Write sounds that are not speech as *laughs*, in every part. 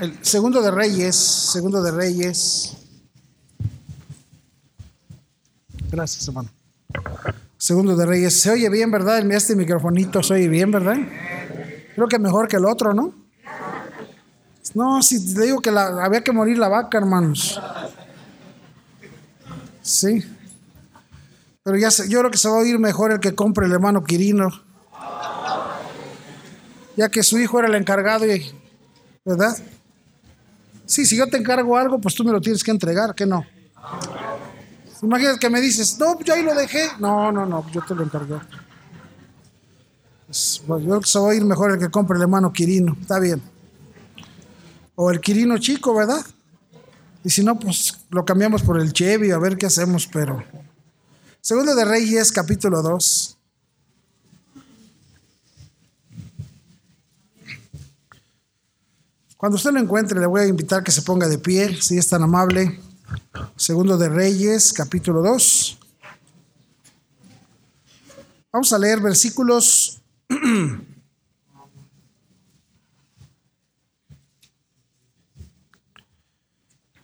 El segundo de Reyes, segundo de Reyes. Gracias, hermano. Segundo de Reyes. Se oye bien, ¿verdad? Este microfonito se oye bien, ¿verdad? Creo que mejor que el otro, ¿no? No, si te digo que había que morir la vaca, hermanos. Sí. Pero ya yo creo que se va a oír mejor el que compre el hermano Quirino. Ya que su hijo era el encargado, y, ¿verdad? Sí, si yo te encargo algo, pues tú me lo tienes que entregar, ¿qué no? Imagínate que me dices, no, yo ahí lo dejé. No, no, no, yo te lo encargué. Pues, yo creo que se a ir mejor el que compre el hermano Quirino, está bien. O el Quirino chico, ¿verdad? Y si no, pues lo cambiamos por el Chevy, a ver qué hacemos, pero... Segundo de Reyes, capítulo 2. Cuando usted lo encuentre, le voy a invitar que se ponga de pie, si es tan amable. Segundo de Reyes, capítulo 2. Vamos a leer versículos *clears throat*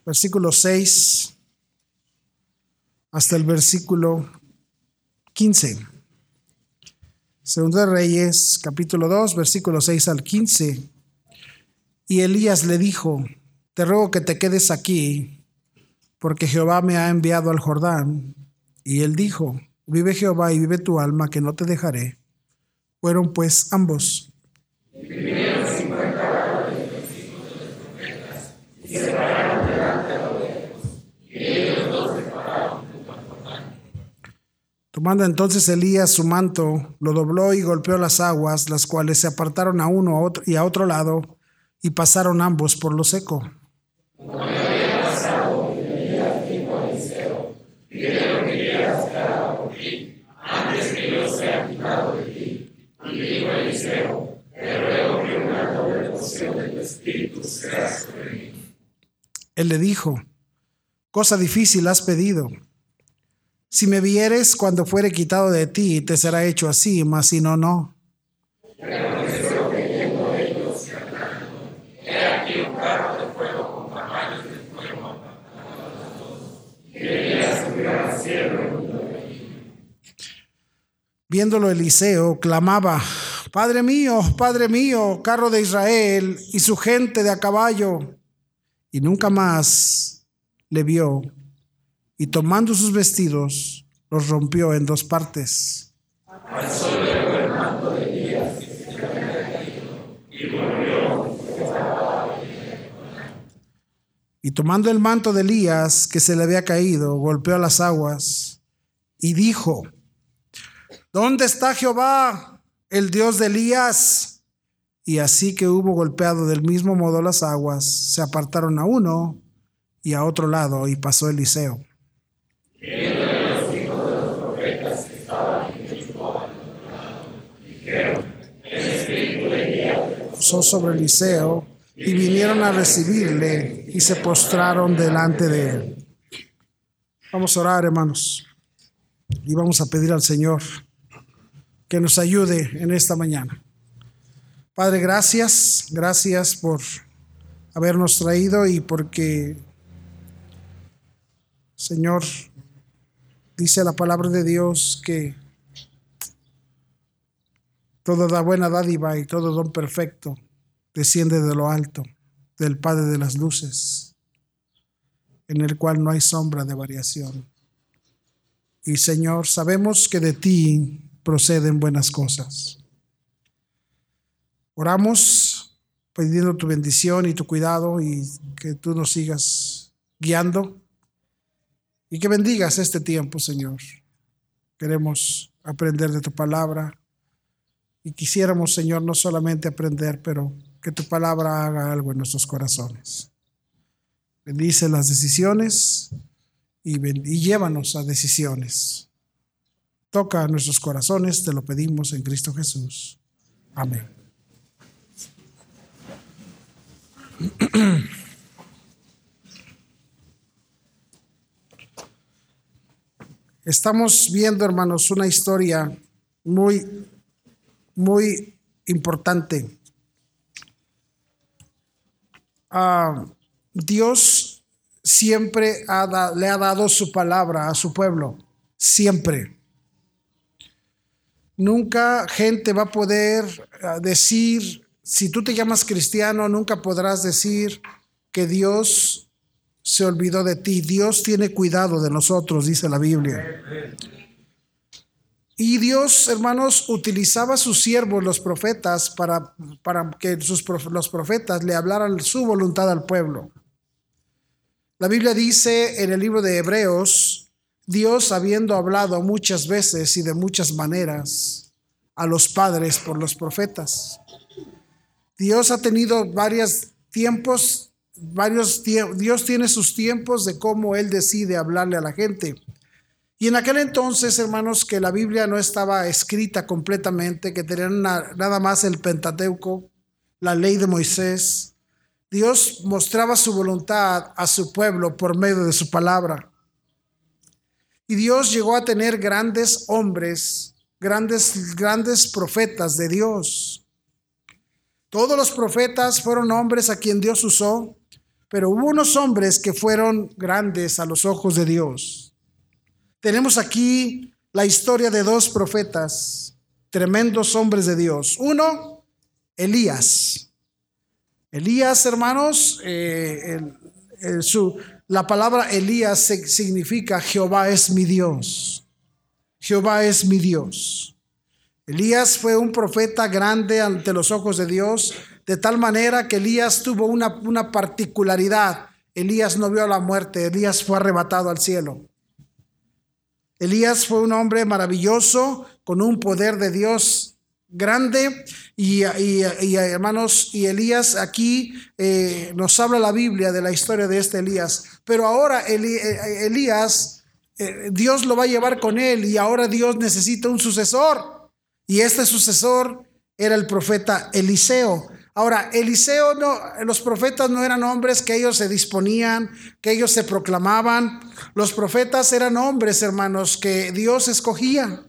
versículo 6 hasta el versículo 15. Segundo de Reyes, capítulo 2, versículo 6 al 15. Y Elías le dijo, te ruego que te quedes aquí, porque Jehová me ha enviado al Jordán. Y él dijo, vive Jehová y vive tu alma, que no te dejaré. Fueron pues ambos. Tomando entonces Elías su manto, lo dobló y golpeó las aguas, las cuales se apartaron a uno y a otro lado, y pasaron ambos por lo seco. Él le dijo, cosa difícil has pedido si me vieres cuando fuere quitado de ti, te será hecho así, mas si no, no. Viéndolo Eliseo, clamaba, Padre mío, Padre mío, carro de Israel y su gente de a caballo. Y nunca más le vio y tomando sus vestidos, los rompió en dos partes. Y tomando el manto de Elías que se le había caído, golpeó las aguas y dijo, ¿dónde está Jehová, el Dios de Elías? Y así que hubo golpeado del mismo modo las aguas, se apartaron a uno y a otro lado y pasó Eliseo. sobre Eliseo y vinieron a recibirle y se postraron delante de él. Vamos a orar, hermanos, y vamos a pedir al Señor que nos ayude en esta mañana. Padre, gracias, gracias por habernos traído y porque, Señor, dice la palabra de Dios que Toda da buena dádiva y todo don perfecto desciende de lo alto, del Padre de las luces, en el cual no hay sombra de variación. Y Señor, sabemos que de ti proceden buenas cosas. Oramos pidiendo tu bendición y tu cuidado y que tú nos sigas guiando y que bendigas este tiempo, Señor. Queremos aprender de tu palabra y quisiéramos, Señor, no solamente aprender, pero que tu palabra haga algo en nuestros corazones. Bendice las decisiones y, y llévanos a decisiones. Toca nuestros corazones, te lo pedimos en Cristo Jesús. Amén. *clears throat* Estamos viendo, hermanos, una historia muy muy importante. Ah, Dios siempre le ha dado su palabra a su pueblo, siempre. Nunca gente va a poder ah, decir, si tú te llamas cristiano, nunca podrás decir que Dios se olvidó de ti. Dios tiene cuidado de nosotros, dice la Biblia. Y Dios, hermanos, utilizaba a sus siervos, los profetas, para, para que sus, los profetas le hablaran su voluntad al pueblo. La Biblia dice en el libro de Hebreos, Dios habiendo hablado muchas veces y de muchas maneras a los padres por los profetas. Dios ha tenido varios tiempos, varios Dios tiene sus tiempos de cómo Él decide hablarle a la gente. Y en aquel entonces, hermanos, que la Biblia no estaba escrita completamente, que tenían nada más el Pentateuco, la ley de Moisés, Dios mostraba su voluntad a su pueblo por medio de su palabra. Y Dios llegó a tener grandes hombres, grandes, grandes profetas de Dios. Todos los profetas fueron hombres a quien Dios usó, pero hubo unos hombres que fueron grandes a los ojos de Dios. Tenemos aquí la historia de dos profetas, tremendos hombres de Dios. Uno, Elías. Elías, hermanos, eh, la palabra Elías significa Jehová es mi Dios. Jehová es mi Dios. Elías fue un profeta grande ante los ojos de Dios, de tal manera que Elías tuvo una, una particularidad. Elías no vio la muerte, Elías fue arrebatado al cielo. Elías fue un hombre maravilloso, con un poder de Dios grande. Y, hermanos, y Elías aquí eh, nos habla la Biblia de la historia de este Elías. Pero ahora eh, Elías, eh, Dios lo va a llevar con él y ahora Dios necesita un sucesor. Y este sucesor era el profeta Eliseo. Ahora, Eliseo no, los profetas no eran hombres que ellos se disponían, que ellos se proclamaban. Los profetas eran hombres, hermanos, que Dios escogía.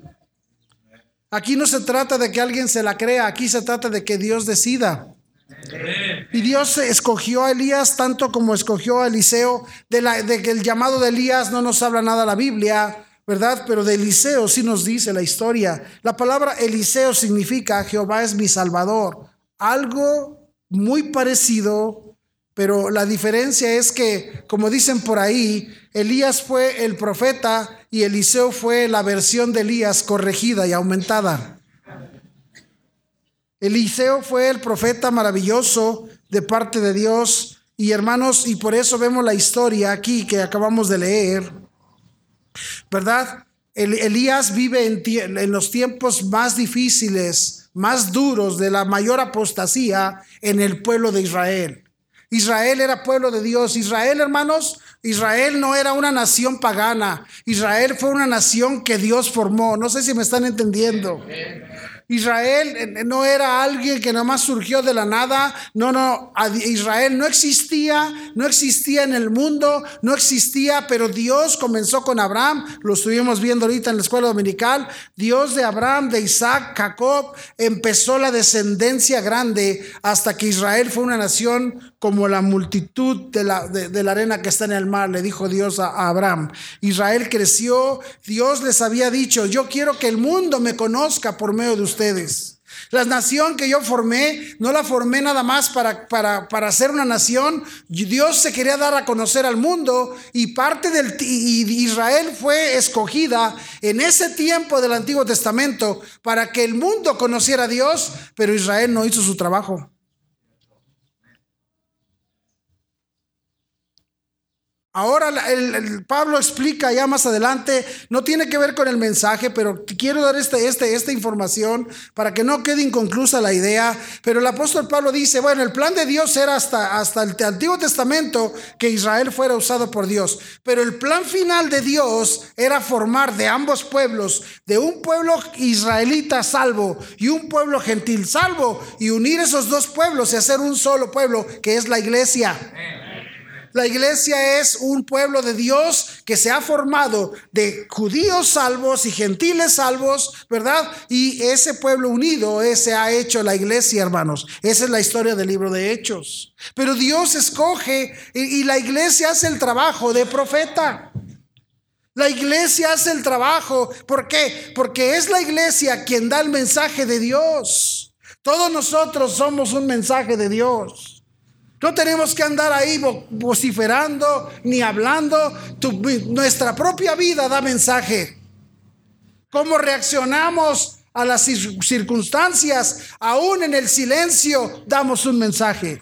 Aquí no se trata de que alguien se la crea, aquí se trata de que Dios decida. Y Dios escogió a Elías tanto como escogió a Eliseo. De, la, de que el llamado de Elías no nos habla nada la Biblia, ¿verdad? Pero de Eliseo sí nos dice la historia. La palabra Eliseo significa Jehová es mi salvador algo muy parecido, pero la diferencia es que, como dicen por ahí, Elías fue el profeta y Eliseo fue la versión de Elías corregida y aumentada. Eliseo fue el profeta maravilloso de parte de Dios y hermanos, y por eso vemos la historia aquí que acabamos de leer, ¿verdad? Elías vive en los tiempos más difíciles más duros de la mayor apostasía en el pueblo de Israel. Israel era pueblo de Dios. Israel, hermanos, Israel no era una nación pagana. Israel fue una nación que Dios formó. No sé si me están entendiendo. Israel eh, no era alguien que nada más surgió de la nada. No, no, Israel no existía, no existía en el mundo, no existía, pero Dios comenzó con Abraham. Lo estuvimos viendo ahorita en la escuela dominical. Dios de Abraham, de Isaac, Jacob, empezó la descendencia grande hasta que Israel fue una nación como la multitud de la, de, la arena que está en el mar, le dijo Dios a, Abraham. Israel creció, Dios les había dicho, yo quiero que el mundo me conozca por medio de ustedes. La nación que yo formé, no la formé nada más para, para, para ser una nación. Dios se quería dar a conocer al mundo y parte del y Israel fue escogida en ese tiempo del Antiguo Testamento para que el mundo conociera a Dios, pero Israel no hizo su trabajo. Ahora el, Pablo explica ya más adelante, no tiene que ver con el mensaje, pero quiero dar este, este, esta información para que no quede inconclusa la idea. Pero el apóstol Pablo dice, bueno, el plan de Dios era hasta, hasta el Antiguo Testamento que Israel fuera usado por Dios. Pero el plan final de Dios era formar de ambos pueblos, de un pueblo israelita salvo y un pueblo gentil salvo, y unir esos dos pueblos y hacer un solo pueblo que es la iglesia. La iglesia es un pueblo de Dios que se ha formado de judíos salvos y gentiles salvos, ¿verdad? Y ese pueblo unido, ese ha hecho la iglesia, hermanos. Esa es la historia del libro de Hechos. Pero Dios escoge y, y la iglesia hace el trabajo de profeta. La iglesia hace el trabajo. ¿Por qué? Porque es la iglesia quien da el mensaje de Dios. Todos nosotros somos un mensaje de Dios. No tenemos que andar ahí vociferando ni hablando. nuestra propia vida da mensaje. ¿Cómo reaccionamos a las circunstancias? Aún en el silencio damos un mensaje.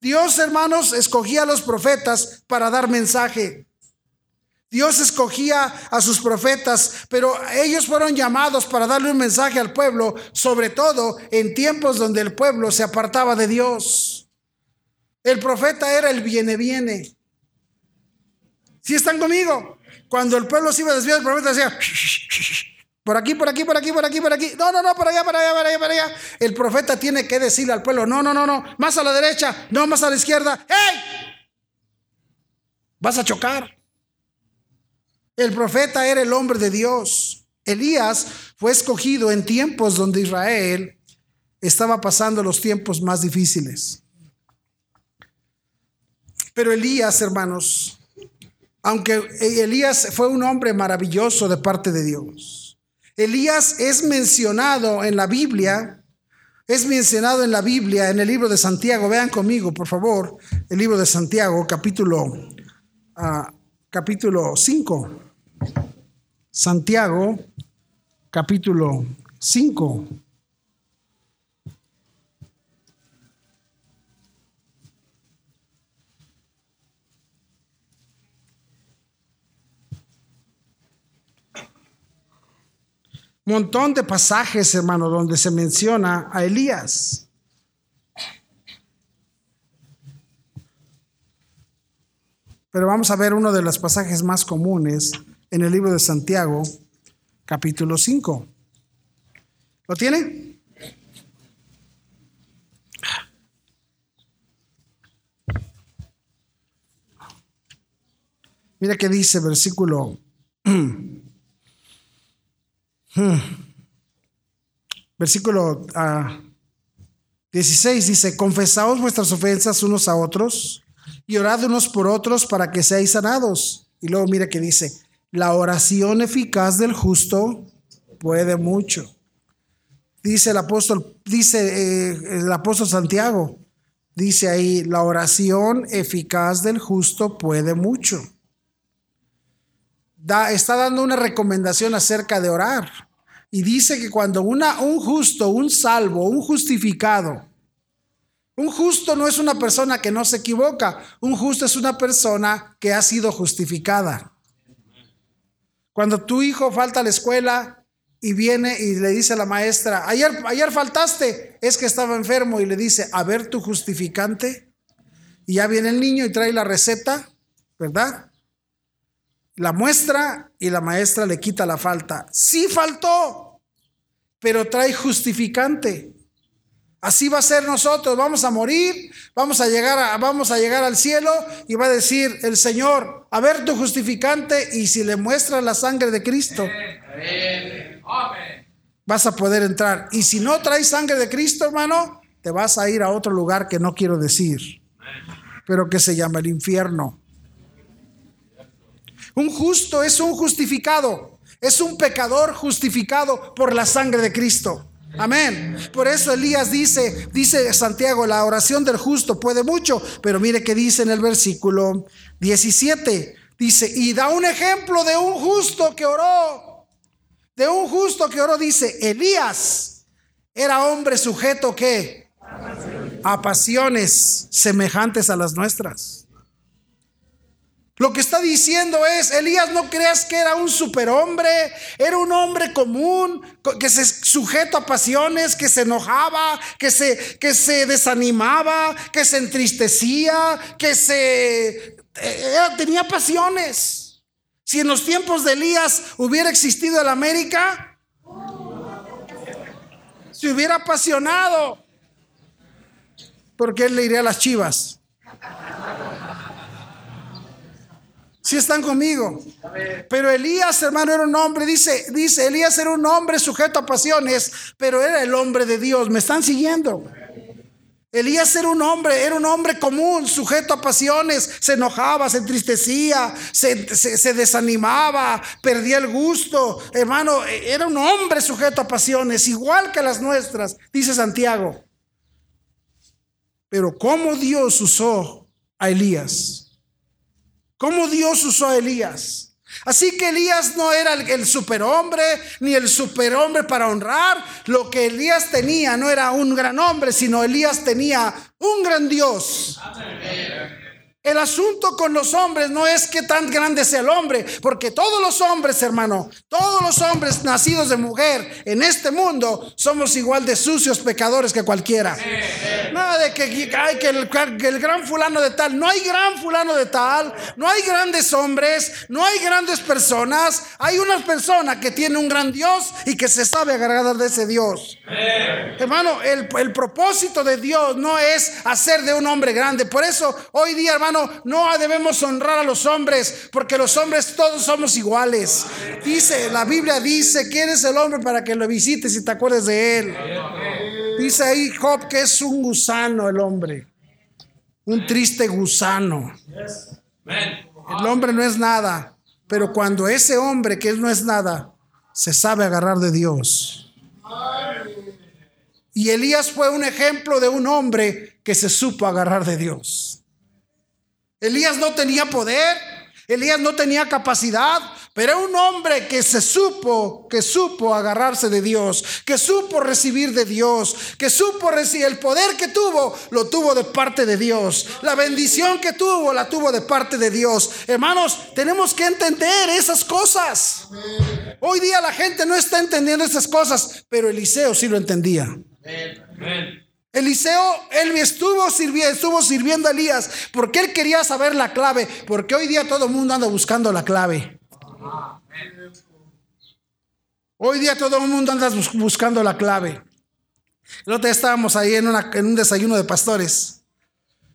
Dios, hermanos, escogía a los profetas para dar mensaje. Dios escogía a sus profetas, pero ellos fueron llamados para darle un mensaje al pueblo, sobre todo en tiempos donde el pueblo se apartaba de Dios. El profeta era el viene, viene. Si están conmigo? Cuando el pueblo se iba a desviar, el profeta decía, por aquí, por aquí, por aquí, por aquí, por aquí. No, no, no, por allá, por allá, por allá, por allá. El profeta tiene que decirle al pueblo, no, no, no, no, más a la derecha, no, más a la izquierda. ¡Hey! Vas a chocar. El profeta era el hombre de Dios. Elías fue escogido en tiempos donde Israel estaba pasando los tiempos más difíciles. Pero Elías, hermanos, aunque Elías fue un hombre maravilloso de parte de Dios, Elías es mencionado en la Biblia, es mencionado en la Biblia, en el libro de Santiago. Vean conmigo, por favor, el libro de Santiago, capítulo ah, capítulo 5. Santiago, capítulo 5. Montón de pasajes, hermano, donde se menciona a Elías. Pero vamos a ver uno de los pasajes más comunes en el libro de Santiago, capítulo 5. ¿Lo tiene? Mira qué dice versículo *clears throat* versículo 16 ah, dice, confesaos vuestras ofensas unos a otros y orad unos por otros para que seáis sanados. Y luego mira que dice, la oración eficaz del justo puede mucho. Dice el apóstol, dice eh, el apóstol Santiago, dice ahí, la oración eficaz del justo puede mucho. Da, está dando una recomendación acerca de orar. Y dice que cuando una, un justo, un salvo, un justificado, un justo no es una persona que no se equivoca, un justo es una persona que ha sido justificada. Cuando tu hijo falta a la escuela y viene y le dice a la maestra, ayer, ayer faltaste, es que estaba enfermo y le dice, a ver tu justificante. Y ya viene el niño y trae la receta, ¿verdad? La muestra y la maestra le quita la falta. Sí faltó, pero trae justificante. Así va a ser nosotros, vamos a morir, vamos a llegar a, vamos a llegar al cielo y va a decir el Señor, a ver tu justificante y si le muestras la sangre de Cristo, vas a poder entrar. Y si no traes sangre de Cristo, hermano, te vas a ir a otro lugar que no quiero decir, pero que se llama el infierno. Un justo es un justificado, es un pecador justificado por la sangre de Cristo. Amén. Por eso Elías dice, dice Santiago, la oración del justo puede mucho, pero mire que dice en el versículo 17, dice, y da un ejemplo de un justo que oró, de un justo que oró, dice, Elías era hombre sujeto que a pasiones semejantes a las nuestras. Lo que está diciendo es, Elías, no creas que era un superhombre, era un hombre común, que se sujeto a pasiones, que se enojaba, que se, que se desanimaba, que se entristecía, que se... Eh, tenía pasiones. Si en los tiempos de Elías hubiera existido el América, se hubiera apasionado, porque él le iría a las chivas. Si están conmigo. Pero Elías, hermano, era un hombre, dice, dice, Elías era un hombre sujeto a pasiones, pero era el hombre de Dios. ¿Me están siguiendo? Elías era un hombre, era un hombre común, sujeto a pasiones, se enojaba, se entristecía, se, se, desanimaba, perdía el gusto. Hermano, era un hombre sujeto a pasiones, igual que las nuestras, dice Santiago. Pero ¿cómo Dios usó a Elías? Cómo Dios usó a Elías. Así que Elías no era el, superhombre ni el superhombre para honrar. Lo que Elías tenía no era un gran hombre, sino Elías tenía un gran Dios. El asunto con los hombres no es que tan grande sea el hombre, porque todos los hombres, hermano, todos los hombres nacidos de mujer en este mundo somos igual de sucios pecadores que cualquiera. Nada de que, hay que, el, que el gran fulano de tal, no hay gran fulano de tal, no hay grandes hombres, no hay grandes personas, hay una persona que tiene un gran Dios y que se sabe agarrar de ese Dios. Hermano, el, el propósito de Dios no es hacer de un hombre grande, por eso hoy día, hermano, no debemos honrar a los hombres, porque los hombres todos somos iguales. Dice, la Biblia dice que eres el hombre para que lo visites y te acuerdes de él. Dice ahí Job que es un gusano el hombre, un triste gusano. El hombre no es nada, pero cuando ese hombre que no es nada, se sabe agarrar de Dios. Y Elías fue un ejemplo de un hombre que se supo agarrar de Dios. Elías no tenía poder, Elías no tenía capacidad, pero era un hombre que se supo, que supo agarrarse de Dios, que supo recibir de Dios, que supo recibir el poder que tuvo, lo tuvo de parte de Dios. La bendición que tuvo, la tuvo de parte de Dios. Hermanos, tenemos que entender esas cosas. Hoy día la gente no está entendiendo esas cosas, pero Eliseo sí lo entendía. Eliseo, él estuvo sirviendo, a Elías porque él quería saber la clave, porque hoy día todo el mundo anda buscando la clave. Hoy día todo el mundo anda buscando la clave. El otro día estábamos ahí en, un desayuno de pastores.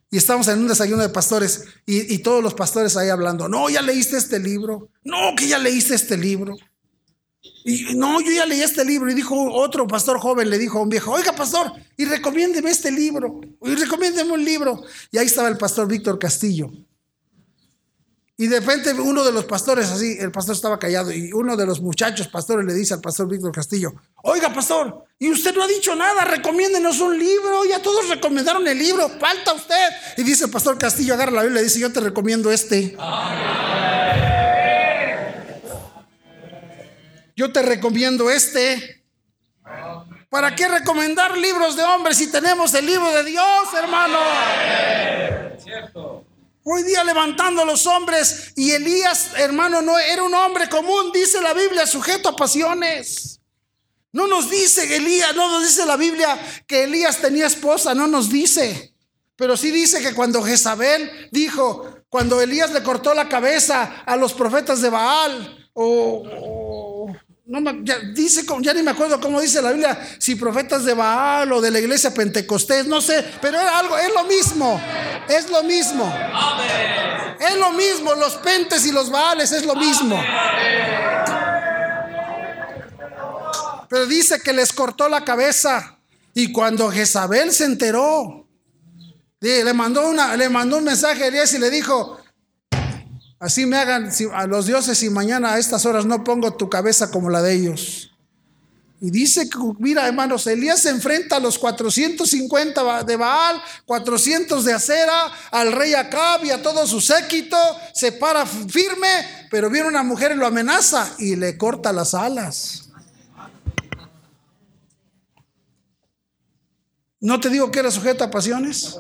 Y estábamos en un desayuno de pastores y todos los pastores ahí hablando. No, ya leíste este libro. No, que ya leíste este libro. Y no, yo ya leí este libro y dijo otro pastor joven, le dijo a un viejo, oiga pastor, y recomiéndeme este libro, y recomiéndeme un libro. Y ahí estaba el pastor Víctor Castillo. Y de repente uno de los pastores, así, el pastor estaba callado, y uno de los muchachos pastores le dice al pastor Víctor Castillo, oiga pastor, y usted no ha dicho nada, recomiéndenos un libro, ya todos recomendaron el libro, falta usted. Y dice el pastor Castillo, agarra la Biblia y dice, yo te recomiendo este. Yo te recomiendo este. ¿Para qué recomendar libros de hombres si tenemos el libro de Dios, hermano? Hoy día levantando a los hombres y Elías, hermano, no era un hombre común, dice la Biblia, sujeto a pasiones. No nos dice Elías, no nos dice la Biblia que Elías tenía esposa, no nos dice. Pero sí dice que cuando Jezabel dijo, cuando Elías le cortó la cabeza a los profetas de Baal, o, no ya, dice, ya ni me acuerdo cómo dice la Biblia, si profetas de Baal o de la iglesia Pentecostés, no sé, pero era algo, es lo mismo, es lo mismo. Es lo mismo, los pentes y los Baales es lo mismo. Pero dice que les cortó la cabeza y cuando Jezabel se enteró, le mandó, una, le mandó un mensaje a Elías y le dijo, Así me hagan a los dioses y mañana a estas horas no pongo tu cabeza como la de ellos. Y dice, mira hermanos, Elías se enfrenta a los 450 de Baal, 400 de Acera, al rey Acab y a todo su séquito, se para firme, pero viene una mujer y lo amenaza y le corta las alas. ¿No te digo que era sujeto a pasiones?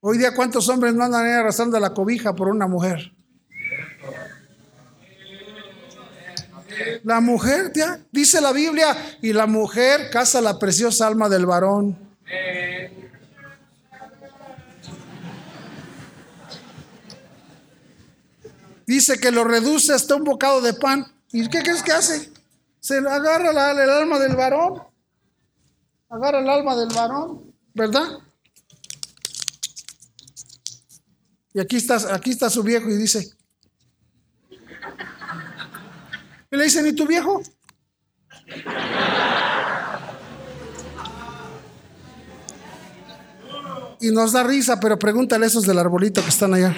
Hoy día, ¿cuántos hombres no andan arrastrando la cobija por una mujer? La mujer, ya, dice la Biblia, y la mujer casa la preciosa alma del varón. Dice que lo reduce hasta un bocado de pan. ¿Y qué crees que hace? Se agarra el alma del varón. Agarra el alma del varón, ¿verdad? Y aquí está, aquí está su viejo y dice, y le dicen, ¿y tu viejo? Y nos da risa, pero pregúntale a esos del arbolito que están allá.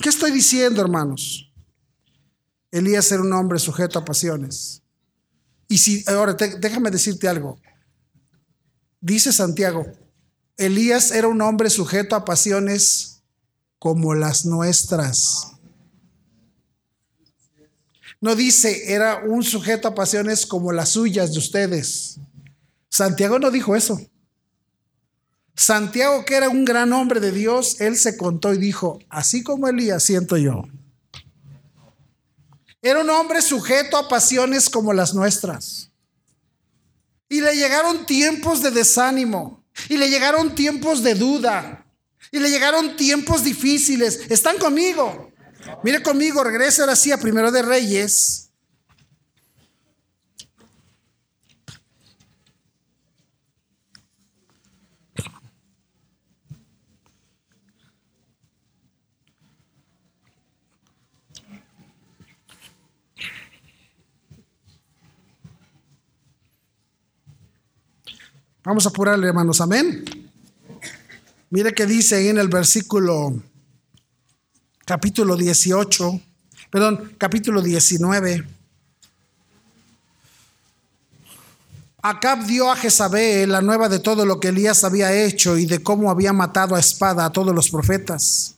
¿Qué estoy diciendo, hermanos? Elías era un hombre sujeto a pasiones. Y si, ahora déjame decirte algo. Dice Santiago, Elías era un hombre sujeto a pasiones como las nuestras. No dice, era un sujeto a pasiones como las suyas de ustedes. Santiago no dijo eso. Santiago, que era un gran hombre de Dios, él se contó y dijo, así como Elías siento yo. Era un hombre sujeto a pasiones como las nuestras. Y le llegaron tiempos de desánimo. Y le llegaron tiempos de duda. Y le llegaron tiempos difíciles. ¿Están conmigo? Mire conmigo, regresa ahora sí a Primero de Reyes. Vamos a apurarle, hermanos. Amén. Mire que dice en el versículo capítulo 18, perdón, capítulo 19. Acab dio a Jezabel la nueva de todo lo que Elías había hecho y de cómo había matado a espada a todos los profetas.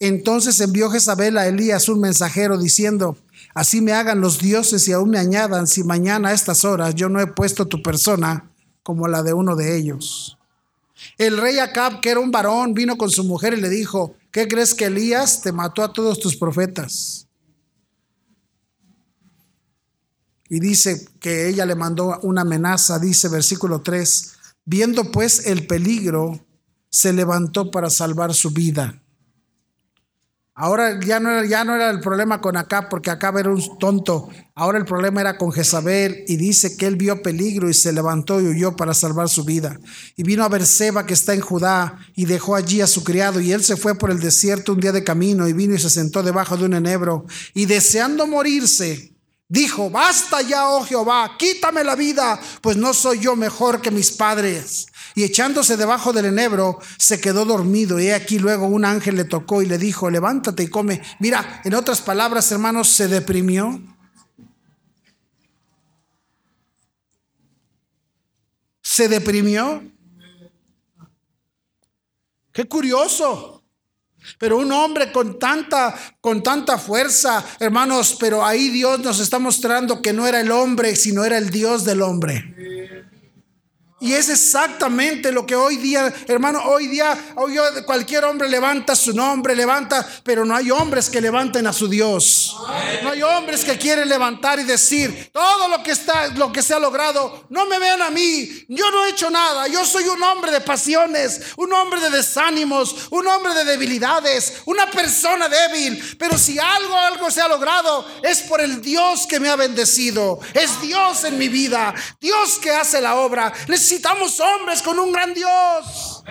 Entonces envió Jezabel a Elías un mensajero diciendo, Así me hagan los dioses y aún me añadan si mañana a estas horas yo no he puesto tu persona como la de uno de ellos. El rey Acab, que era un varón, vino con su mujer y le dijo, ¿qué crees que Elías te mató a todos tus profetas? Y dice que ella le mandó una amenaza, dice versículo 3, viendo pues el peligro, se levantó para salvar su vida. Ahora ya no, era, ya no era el problema con Acab, porque Acab era un tonto. Ahora el problema era con Jezabel y dice que él vio peligro y se levantó y huyó para salvar su vida. Y vino a Berseba que está en Judá y dejó allí a su criado y él se fue por el desierto un día de camino y vino y se sentó debajo de un enebro y deseando morirse, dijo, basta ya, oh Jehová, quítame la vida, pues no soy yo mejor que mis padres y echándose debajo del enebro se quedó dormido. Y aquí luego un ángel le tocó y le dijo, levántate y come. Mira, en otras palabras, hermanos, se deprimió. Se deprimió. Qué curioso. Pero un hombre con tanta, con tanta fuerza, hermanos, pero ahí Dios nos está mostrando que no era el hombre, sino era el Dios del hombre. Y es exactamente lo que hoy día, hermano, hoy día, hoy cualquier hombre levanta su nombre, levanta, pero no hay hombres que levanten a su Dios. No hay hombres que quieren levantar y decir, todo lo que está, lo que se ha logrado, no me vean a mí, yo no he hecho nada, yo soy un hombre de pasiones, un hombre de desánimos, un hombre de debilidades, una persona débil, pero si algo, algo se ha logrado, es por el Dios que me ha bendecido, es Dios en mi vida, Dios que hace la obra necesitamos hombres con un gran Dios.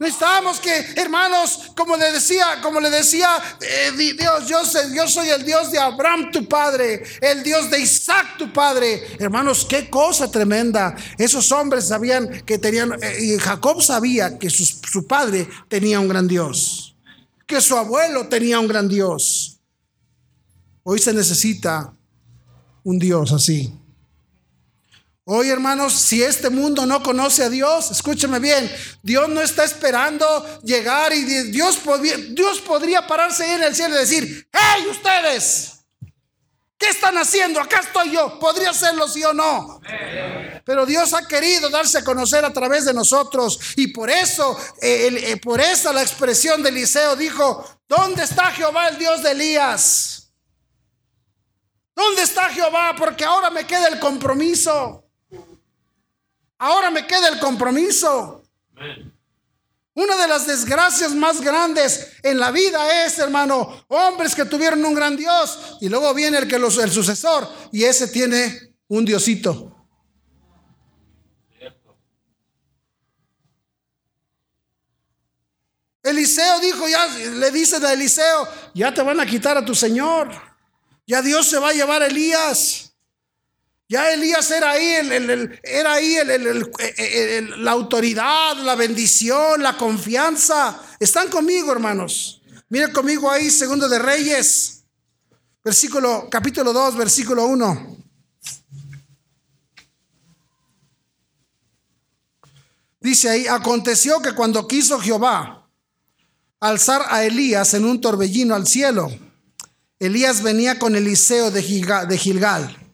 Necesitamos que, hermanos, como le decía, como le decía eh, Dios, yo, yo soy el Dios de Abraham tu padre, el Dios de Isaac tu padre. Hermanos, qué cosa tremenda. Esos hombres sabían que tenían, eh, y Jacob sabía que su padre tenía un gran Dios, que su abuelo tenía un gran Dios. Hoy se necesita un Dios así. Hoy, hermanos, si este mundo no conoce a Dios, escúcheme bien, Dios no está esperando llegar y Dios, podría, Dios podría pararse ahí en el cielo y decir, hey ustedes, ¿qué están haciendo? Acá estoy yo. Podría hacerlo sí o no. Pero Dios ha querido darse a conocer a través de nosotros y por eso, eh, eh, por eso la expresión de Eliseo dijo, ¿dónde está Jehová el Dios de Elías? ¿Dónde está Jehová? Porque ahora me queda el compromiso. Ahora me queda el compromiso. Una de las desgracias más grandes en la vida es, hermano, hombres que tuvieron un gran Dios y luego viene el que los, el sucesor y ese tiene un diosito. Eliseo dijo, ya le dice a Eliseo, ya te van a quitar a tu Señor, ya Dios se va a llevar a Elías. Ya Elías era ahí, el, era ahí la autoridad, la bendición, la confianza. Están conmigo, hermanos. Miren conmigo ahí, segundo de Reyes, versículo, capítulo 2, versículo 1. Dice ahí, aconteció que cuando quiso Jehová alzar a Elías en un torbellino al cielo, Elías venía con Eliseo de Gilgal.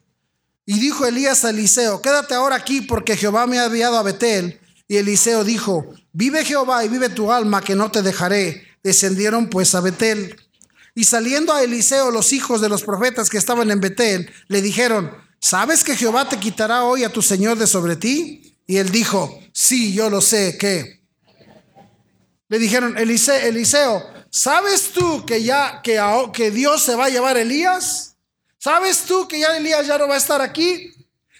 Y dijo Elías a Eliseo, quédate ahora aquí porque Jehová me ha enviado a Betel. Y Eliseo dijo, vive Jehová y vive tu alma que no te dejaré. Descendieron pues a Betel. Y saliendo a Eliseo los hijos de los profetas que estaban en Betel, le dijeron, ¿sabes que Jehová te quitará hoy a tu Señor de sobre ti? Y él dijo, sí, yo lo sé, ¿qué? Le dijeron, Eliseo, Eliseo ¿sabes tú que ya que, que Dios se va a llevar a Elías? ¿Sabes tú que ya Elías ya no va a estar aquí?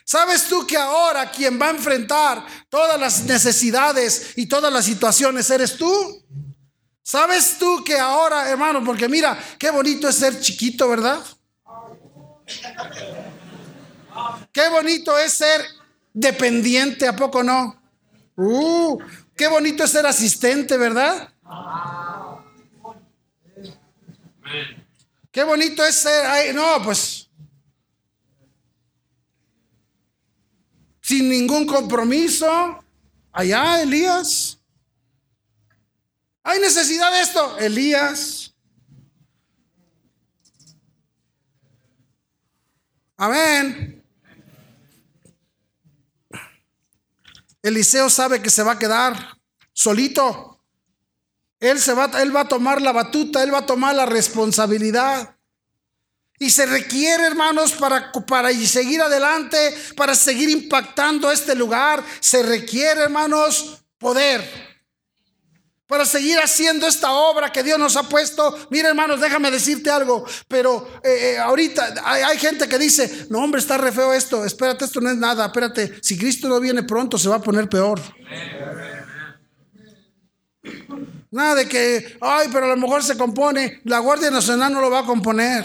¿Sabes tú que ahora quien va a enfrentar todas las necesidades y todas las situaciones eres tú? ¿Sabes tú que ahora, hermano, porque mira, qué bonito es ser chiquito, ¿verdad? Qué bonito es ser dependiente, ¿a poco no? Uh, qué bonito es ser asistente, ¿verdad? Qué bonito es ser, ahí. no, pues, sin ningún compromiso. Allá, Elías. ¿Hay necesidad de esto? Elías. Amén. Eliseo sabe que se va a quedar solito. Él, se va, él va a tomar la batuta, él va a tomar la responsabilidad. Y se requiere, hermanos, para, para seguir adelante, para seguir impactando este lugar, se requiere, hermanos, poder. Para seguir haciendo esta obra que Dios nos ha puesto. Mira, hermanos, déjame decirte algo. Pero eh, eh, ahorita hay, hay, gente que dice: No, hombre, está re feo esto. Espérate, esto no es nada. Espérate, si Cristo no viene pronto, se va a poner peor. Nada de que, ay, pero a lo mejor se compone. La Guardia Nacional no lo va a componer.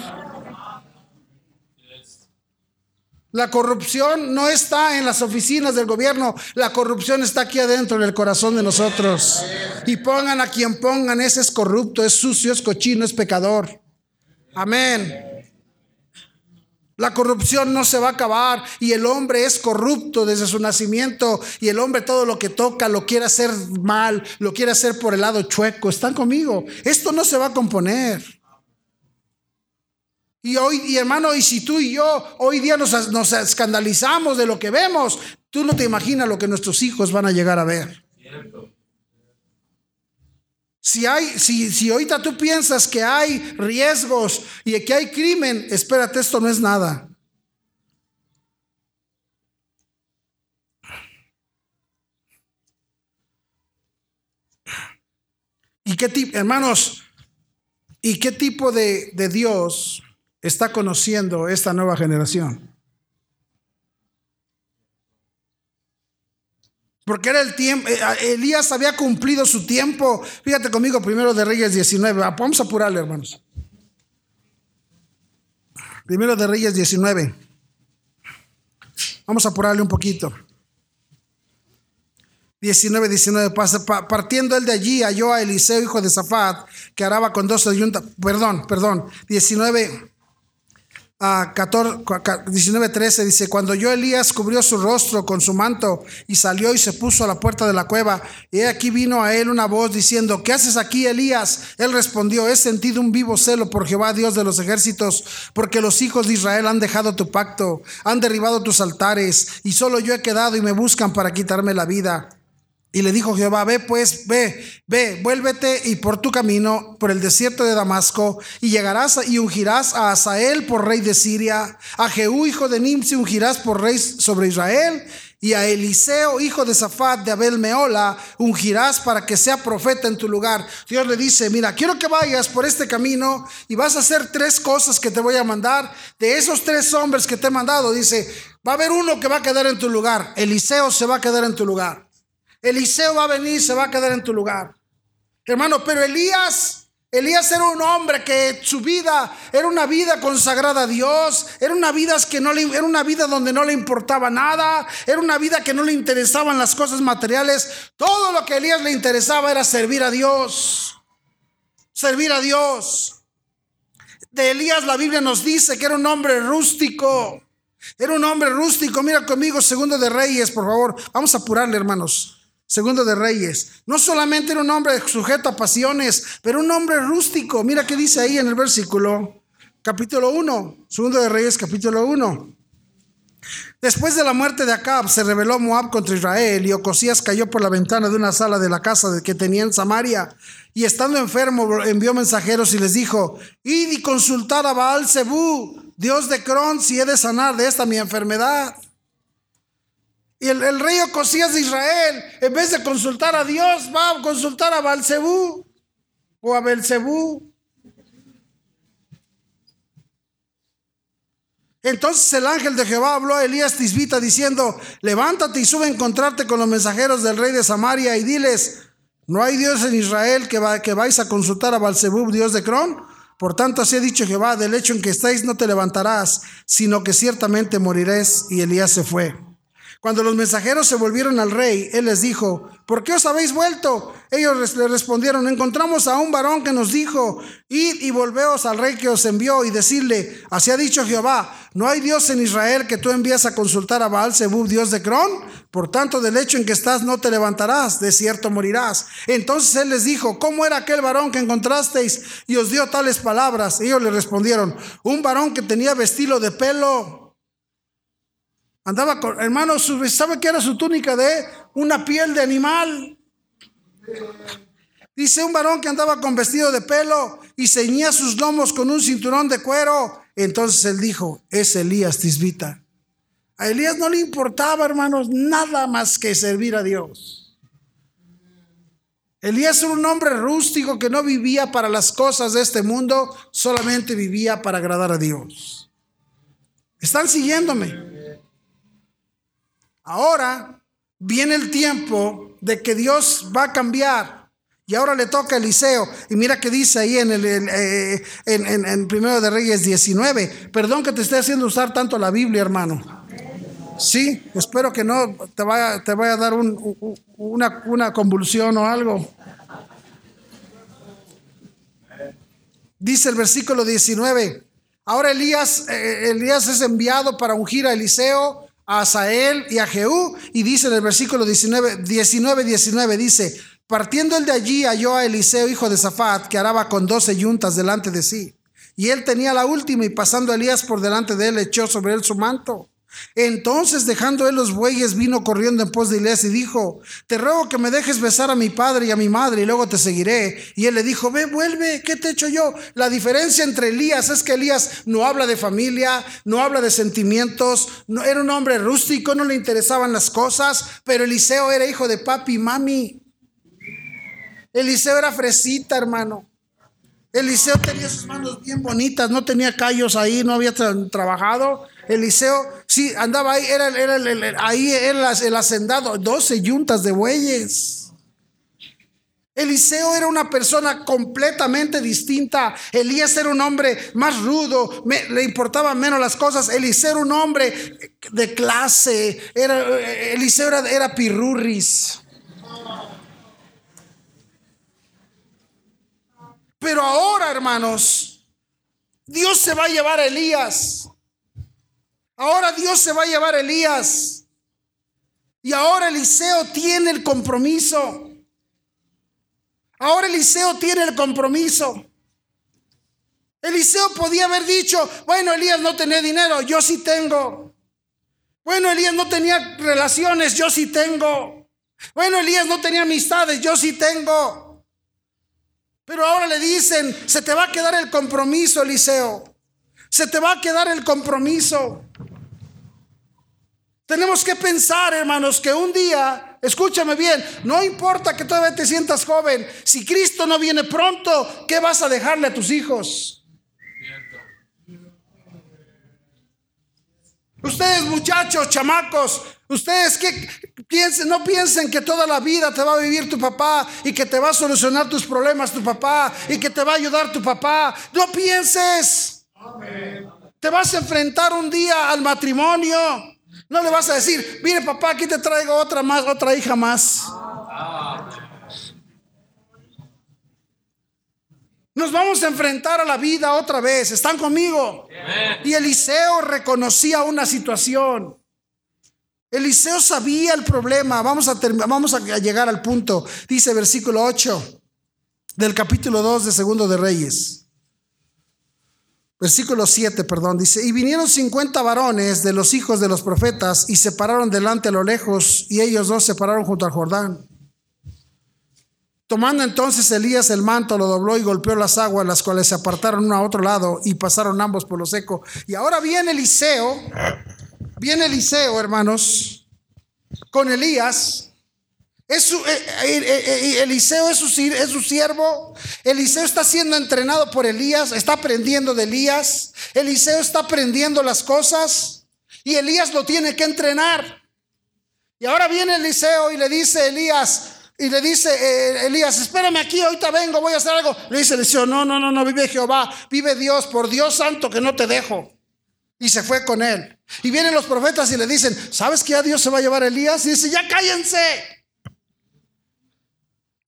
La corrupción no está en las oficinas del gobierno, la corrupción está aquí adentro en el corazón de nosotros. Y pongan a quien pongan, ese es corrupto, es sucio, es cochino, es pecador. Amén. La corrupción no se va a acabar y el hombre es corrupto desde su nacimiento y el hombre todo lo que toca lo quiere hacer mal, lo quiere hacer por el lado chueco. ¿Están conmigo? Esto no se va a componer. Y hoy, y hermano, y si tú y yo hoy día nos, nos escandalizamos de lo que vemos, tú no te imaginas lo que nuestros hijos van a llegar a ver. Si, hay, si, si ahorita tú piensas que hay riesgos y que hay crimen, espérate, esto no es nada. ¿Y qué tipo, hermanos, y qué tipo de, de Dios está conociendo esta nueva generación? Porque era el tiempo, eh, Elías había cumplido su tiempo. Fíjate conmigo, primero de Reyes 19. Ah, vamos a apurarle, hermanos. Primero de Reyes 19. Vamos a apurarle un poquito. 19, 19. Partiendo él de allí, halló a Eliseo, hijo de Zafat, que araba con dos ayuntas. Perdón, perdón. 19, a 19:13 dice, cuando yo Elías cubrió su rostro con su manto y salió y se puso a la puerta de la cueva, y aquí vino a él una voz diciendo, ¿qué haces aquí Elías? Él respondió, he sentido un vivo celo por Jehová Dios de los ejércitos, porque los hijos de Israel han dejado tu pacto, han derribado tus altares, y solo yo he quedado y me buscan para quitarme la vida. Y le dijo Jehová, ve pues, ve, ve, vuélvete y por tu camino por el desierto de Damasco y llegarás y ungirás a Asael por rey de Siria, a Jehú hijo de Nimsi ungirás por rey sobre Israel y a Eliseo hijo de Zafat de Abel Meola ungirás para que sea profeta en tu lugar. Dios le dice, mira, quiero que vayas por este camino y vas a hacer tres cosas que te voy a mandar. De esos tres hombres que te he mandado, dice, va a haber uno que va a quedar en tu lugar. Eliseo se va a quedar en tu lugar. Eliseo va a venir, se va a quedar en tu lugar. Hermano, pero Elías Elías era un hombre que su vida era una vida consagrada a Dios, era una vida que no le, era una vida donde no le importaba nada, era una vida que no le interesaban las cosas materiales. Todo lo que a Elías le interesaba era servir a Dios. Servir a Dios. De Elías la Biblia nos dice que era un hombre rústico. Era un hombre rústico. Mira conmigo, segundo de Reyes, por favor. Vamos a apurarle, hermanos. Segundo de Reyes. No solamente era un hombre sujeto a pasiones, pero un hombre rústico. Mira qué dice ahí en el versículo, capítulo 1. Segundo de Reyes, capítulo 1. Después de la muerte de Acab, se rebeló Moab contra Israel y Ocosías cayó por la ventana de una sala de la casa que tenía en Samaria. Y estando enfermo, envió mensajeros y les dijo: Id y consultar a Baal Zebú, Dios de Cron, si he de sanar de esta mi enfermedad. Y el, rey Ocosías de Israel, en vez de consultar a Dios, va a consultar a Balcebú o a Belcebú. Entonces el ángel de Jehová habló a Elías Tisbita diciendo, levántate y sube a encontrarte con los mensajeros del rey de Samaria y diles, no hay Dios en Israel que, va, que vais a consultar a Balcebú, Dios de Cron. Por tanto, así ha dicho Jehová, del hecho en que estáis no te levantarás, sino que ciertamente morirás. Y Elías se fue. Cuando los mensajeros se volvieron al rey, él les dijo, ¿por qué os habéis vuelto? Ellos le respondieron, encontramos a un varón que nos dijo, id y volveos al rey que os envió y decirle, así ha dicho Jehová, no hay Dios en Israel que tú envías a consultar a Baal Zebub, Dios de Cron, por tanto del hecho en que estás no te levantarás, de cierto morirás. Entonces él les dijo, ¿cómo era aquel varón que encontrasteis? Y os dio tales palabras. Ellos le respondieron, un varón que tenía vestido de pelo Andaba con, hermano, ¿sabe qué era su túnica de una piel de animal? Dice un varón que andaba con vestido de pelo y ceñía sus lomos con un cinturón de cuero. Entonces él dijo, es Elías Tisbita. A Elías no le importaba, hermanos, nada más que servir a Dios. Elías era un hombre rústico que no vivía para las cosas de este mundo, solamente vivía para agradar a Dios. ¿Están siguiéndome? Ahora viene el tiempo de que Dios va a cambiar. Y ahora le toca a Eliseo. Y mira que dice ahí en el eh, en, Primero de Reyes 19. Perdón que te esté haciendo usar tanto la Biblia, hermano. Sí, espero que no te vaya, te vaya a dar una, una convulsión o algo. Dice el versículo 19. Ahora Elías, eh, Elías es enviado para ungir a Eliseo a Asael y a Jehú. Y dice en el versículo 19, 19, 19, dice, partiendo él de allí halló a Eliseo, hijo de Zafat, que araba con doce yuntas delante de sí. Y él tenía la última y pasando Elías por delante de él, echó sobre él su manto. Entonces, dejando él los bueyes, vino corriendo en pos de Elías y dijo, te ruego que me dejes besar a mi padre y a mi madre y luego te seguiré. Y él le dijo, ve, vuelve, ¿qué te he hecho yo? La diferencia entre Elías es que Elías no habla de familia, no habla de sentimientos, no, era un hombre rústico, no le interesaban las cosas, pero Eliseo era hijo de papi y mami. Eliseo era fresita, hermano. Eliseo tenía sus manos bien bonitas, no tenía callos ahí, no había trabajado. Eliseo, sí, andaba ahí, era, ahí era el hacendado, 12 yuntas de bueyes. Eliseo era una persona completamente distinta. Elías era un hombre más rudo, le importaban menos las cosas. Eliseo era un hombre de clase. Era, Eliseo era, era pirurris. Pero ahora, hermanos, Dios se va a llevar a Elías. Ahora Dios se va a llevar a Elías. Y ahora Eliseo tiene el compromiso. Ahora Eliseo tiene el compromiso. Eliseo podía haber dicho, bueno, Elías no tenía dinero, yo sí tengo. Bueno, Elías no tenía relaciones, yo sí tengo. Bueno, Elías no tenía amistades, yo sí tengo. Pero ahora le dicen, se te va a quedar el compromiso, Eliseo. Se te va a quedar el compromiso. Tenemos que pensar, hermanos, que un día, escúchame bien, no importa que todavía te sientas joven, si Cristo no viene pronto, ¿qué vas a dejarle a tus hijos? Ustedes muchachos, chamacos, ustedes qué, no piensen que toda la vida te va a vivir tu papá y que te va a solucionar tus problemas tu papá y que te va a ayudar tu papá. No pienses. Te vas a enfrentar un día al matrimonio. No le vas a decir, mire papá, aquí te traigo otra más, otra hija más. Nos vamos a enfrentar a la vida otra vez. ¿Están conmigo? Y Eliseo reconocía una situación. Eliseo sabía el problema. Vamos a, vamos a llegar al punto. Dice versículo 8 del capítulo 2 de Segundo de Reyes. Versículo 7, perdón, dice, y vinieron 50 varones de los hijos de los profetas y se pararon delante a lo lejos y ellos dos se pararon junto al Jordán. Tomando entonces Elías el manto, lo dobló y golpeó las aguas, las cuales se apartaron uno a otro lado y pasaron ambos por lo seco. Y ahora viene Eliseo Viene Eliseo, hermanos, con Elías. Eh, eh, eh, Eliseo es su, es su siervo. Eliseo está siendo entrenado por Elías, está aprendiendo de Elías. Eliseo está aprendiendo las cosas y Elías lo tiene que entrenar. Y ahora viene Eliseo y le dice Elías, y le dice Elías, espérame aquí, ahorita vengo, voy a hacer algo. Le dice Eliseo, no, no, no, no, vive Jehová, vive Dios, por Dios santo que no te dejo. Y se fue con él. Y vienen los profetas y le dicen, ¿sabes que a Dios se va a llevar a Elías? Y dice, ya cállense.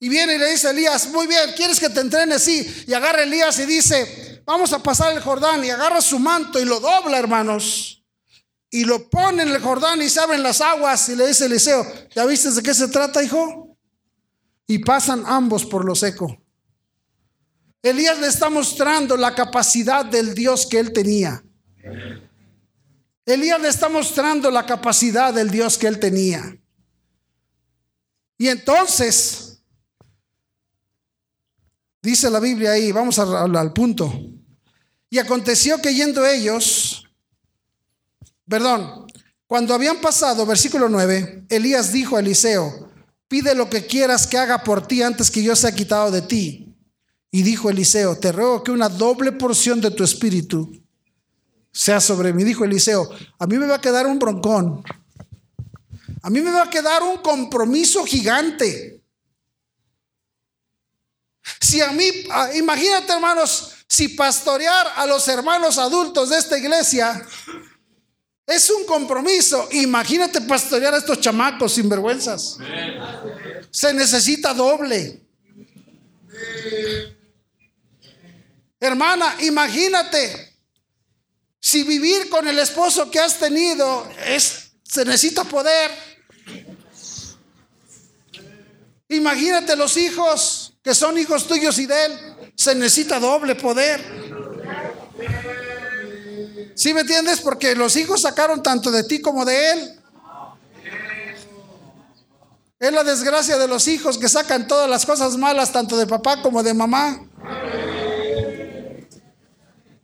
Y viene y le dice Elías, muy bien, ¿quieres que te entrene? Sí. Y agarra Elías y dice, vamos a pasar el Jordán. Y agarra su manto y lo dobla, hermanos. Y lo pone en el Jordán y se abren las aguas. Y le dice Eliseo, ¿ya viste de qué se trata, hijo? Y pasan ambos por lo seco. Elías le está mostrando la capacidad del Dios que él tenía. Elías le está mostrando la capacidad del Dios que él tenía. Y entonces, dice la Biblia ahí, vamos al, al punto. Y aconteció que yendo ellos, perdón, cuando habían pasado, versículo 9, Elías dijo a Eliseo, pide lo que quieras que haga por ti antes que yo sea quitado de ti. Y dijo Eliseo, te ruego que una doble porción de tu espíritu sea sobre mí. Dijo Eliseo, a mí me va a quedar un broncón. A mí me va a quedar un compromiso gigante. Si a mí, imagínate hermanos, si pastorear a los hermanos adultos de esta iglesia es un compromiso, imagínate pastorear a estos chamacos sinvergüenzas. Se necesita doble. Hermana, imagínate si vivir con el esposo que has tenido es, se necesita poder. Imagínate los hijos que son hijos tuyos y de él. Se necesita doble poder. ¿Sí me entiendes? Porque los hijos sacaron tanto de ti como de él. Es la desgracia de los hijos que sacan todas las cosas malas, tanto de papá como de mamá.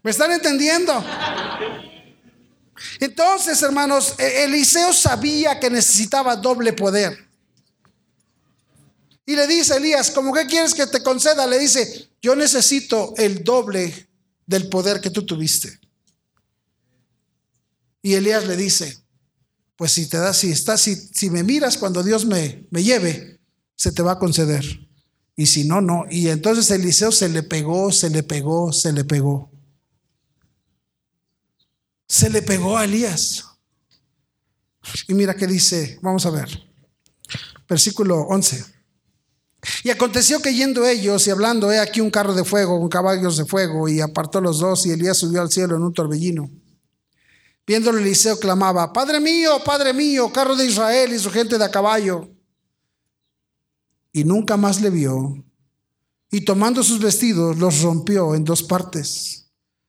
¿Me están entendiendo? Entonces, hermanos, e-, Eliseo sabía que necesitaba doble poder. Y le dice Elías, ¿cómo que quieres que te conceda? Le dice, yo necesito el doble del poder que tú tuviste. Y Elías le dice, pues si te das, si estás, si, si me miras cuando Dios me, me lleve, se te va a conceder. Y si no, no. Y entonces Eliseo se le pegó, se le pegó, se le pegó se le pegó a Elías. Y mira qué dice, vamos a ver, versículo 11. Y aconteció que yendo ellos y hablando, he aquí un carro de fuego con caballos de fuego, y apartó los dos, y Elías subió al cielo en un torbellino. Viéndolo Eliseo clamaba, Padre mío, Padre mío, carro de Israel y su gente de a caballo. Y nunca más le vio, y tomando sus vestidos los rompió en dos partes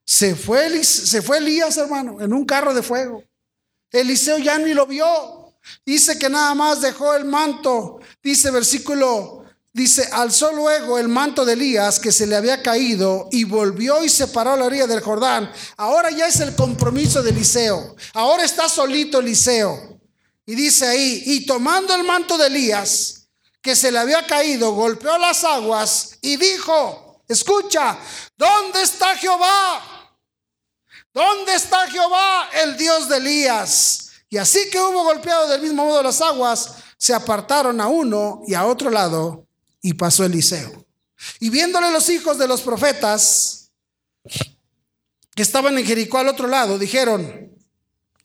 se fue, se fue Elías, hermano, en un carro de fuego. Eliseo ya ni lo vio. Dice que nada más dejó el manto. Dice versículo, dice, alzó luego el manto de Elías que se le había caído y volvió y se paró a la orilla del Jordán. Ahora ya es el compromiso de Eliseo. Ahora está solito Eliseo. Y dice ahí, y tomando el manto de Elías que se le había caído, golpeó las aguas y dijo, escucha, ¿dónde está Jehová? ¿Dónde está Jehová, el Dios de Elías? Y así que hubo golpeado del mismo modo las aguas, se apartaron a uno y a otro lado y pasó Eliseo. Y viéndole los hijos de los profetas que estaban en Jericó al otro lado, dijeron,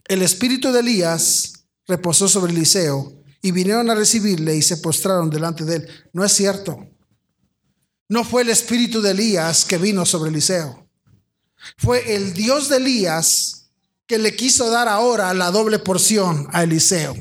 el espíritu de Elías reposó sobre Eliseo y vinieron a recibirle y se postraron delante de él. No es cierto. No fue el espíritu de Elías que vino sobre Eliseo. Fue el Dios de Elías que le quiso dar ahora la doble porción a Eliseo.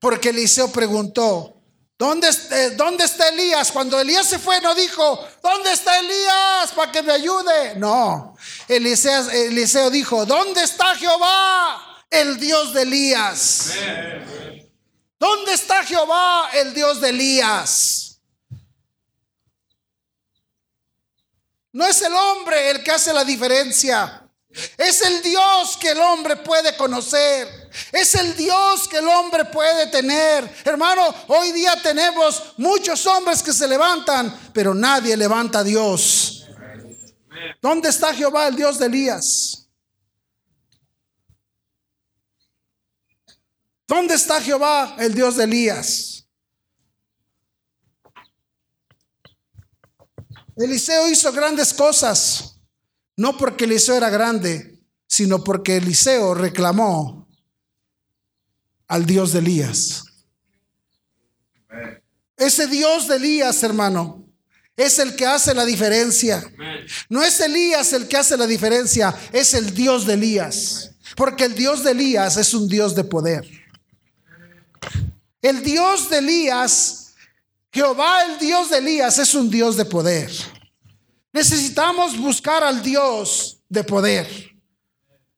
Porque Eliseo preguntó, ¿Dónde, eh, ¿Dónde, está Elías? Cuando Elías se fue, no dijo, ¿dónde está Elías para que me ayude? No, Eliseo, Eliseo dijo, ¿dónde está Jehová, el Dios de Elías? ¿Dónde está Jehová, el Dios de Elías? No es el hombre el que hace la diferencia. Es el Dios que el hombre puede conocer. Es el Dios que el hombre puede tener. Hermano, hoy día tenemos muchos hombres que se levantan, pero nadie levanta a Dios. ¿Dónde está Jehová, el Dios de Elías? ¿Dónde está Jehová, el Dios de Elías? Eliseo hizo grandes cosas. No porque Eliseo era grande, sino porque Eliseo reclamó al Dios de Elías. Ese Dios de Elías, hermano, es el que hace la diferencia. No es Elías el que hace la diferencia, es el Dios de Elías. Porque el Dios de Elías es un Dios de poder. El Dios de Elías, Jehová el Dios de Elías es un Dios de poder. Necesitamos buscar al Dios de poder.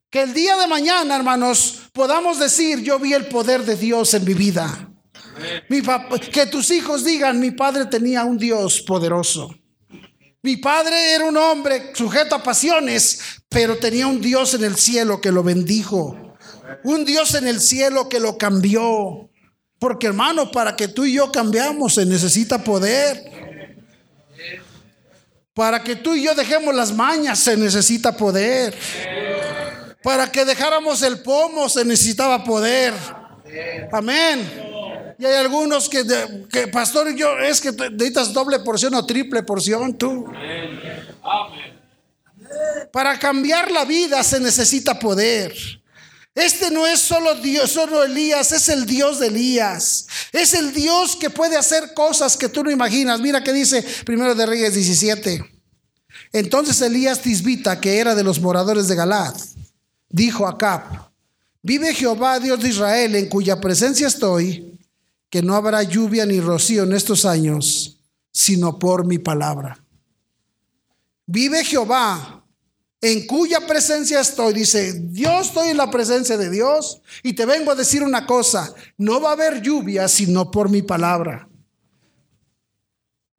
Que el día de mañana, hermanos, podamos decir, yo vi el poder de Dios en mi vida. Mi que tus hijos digan, mi padre tenía un Dios poderoso. Mi padre era un hombre sujeto a pasiones, pero tenía un Dios en el cielo que lo bendijo. Un Dios en el cielo que lo cambió. Porque hermano, para que tú y yo cambiamos se necesita poder. Para que tú y yo dejemos las mañas se necesita poder. Para que dejáramos el pomo se necesitaba poder. Amén. Y hay algunos que, que pastor, yo es que necesitas doble porción o triple porción tú. Para cambiar la vida se necesita poder. Este no es solo Dios, solo Elías, es el Dios de Elías. Es el Dios que puede hacer cosas que tú no imaginas. Mira que dice Primero de Reyes 17. Entonces Elías Tisbita, que era de los moradores de Galad, dijo a Cap, vive Jehová Dios de Israel, en cuya presencia estoy, que no habrá lluvia ni rocío en estos años, sino por mi palabra. Vive Jehová en cuya presencia estoy. Dice, yo estoy en la presencia de Dios y te vengo a decir una cosa, no va a haber lluvia sino por mi palabra.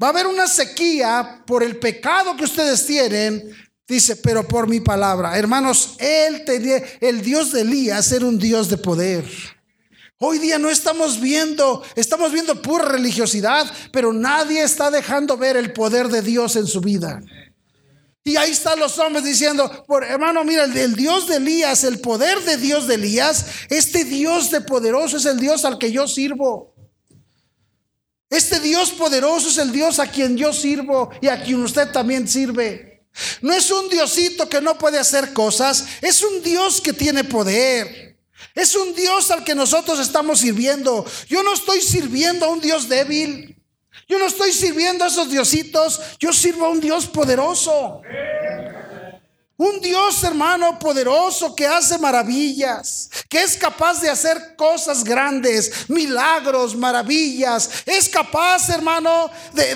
Va a haber una sequía por el pecado que ustedes tienen, dice, pero por mi palabra. Hermanos, él tenía, el Dios de Elías era un Dios de poder. Hoy día no estamos viendo, estamos viendo pura religiosidad, pero nadie está dejando ver el poder de Dios en su vida. Y ahí están los hombres diciendo, por, hermano, mira, el, Dios de Elías, el poder de Dios de Elías, este Dios de poderoso es el Dios al que yo sirvo. Este Dios poderoso es el Dios a quien yo sirvo y a quien usted también sirve. No es un Diosito que no puede hacer cosas, es un Dios que tiene poder. Es un Dios al que nosotros estamos sirviendo. Yo no estoy sirviendo a un Dios débil. Yo no estoy sirviendo a esos diositos, yo sirvo a un Dios poderoso. Un Dios, hermano, poderoso que hace maravillas, que es capaz de hacer cosas grandes, milagros, maravillas. Es capaz, hermano, de,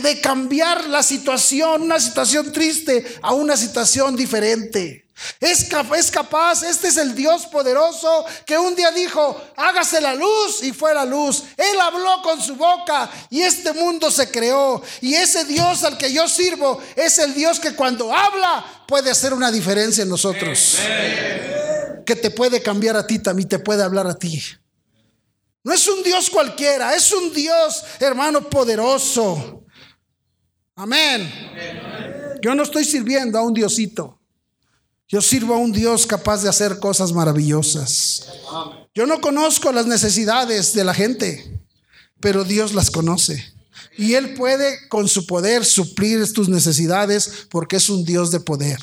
de cambiar la situación, una situación triste, a una situación diferente. Es, capaz, este es el Dios poderoso que un día dijo, hágase la luz y fue la luz. Él habló con su boca y este mundo se creó. Y ese Dios al que yo sirvo es el Dios que cuando habla puede hacer una diferencia en nosotros. Que te puede cambiar a ti, también te puede hablar a ti. No es un Dios cualquiera, es un Dios, hermano, poderoso. Amén. Yo no estoy sirviendo a un Diosito. Yo sirvo a un Dios capaz de hacer cosas maravillosas. Yo no conozco las necesidades de la gente, pero Dios las conoce. Y Él puede con su poder suplir tus necesidades porque es un Dios de poder.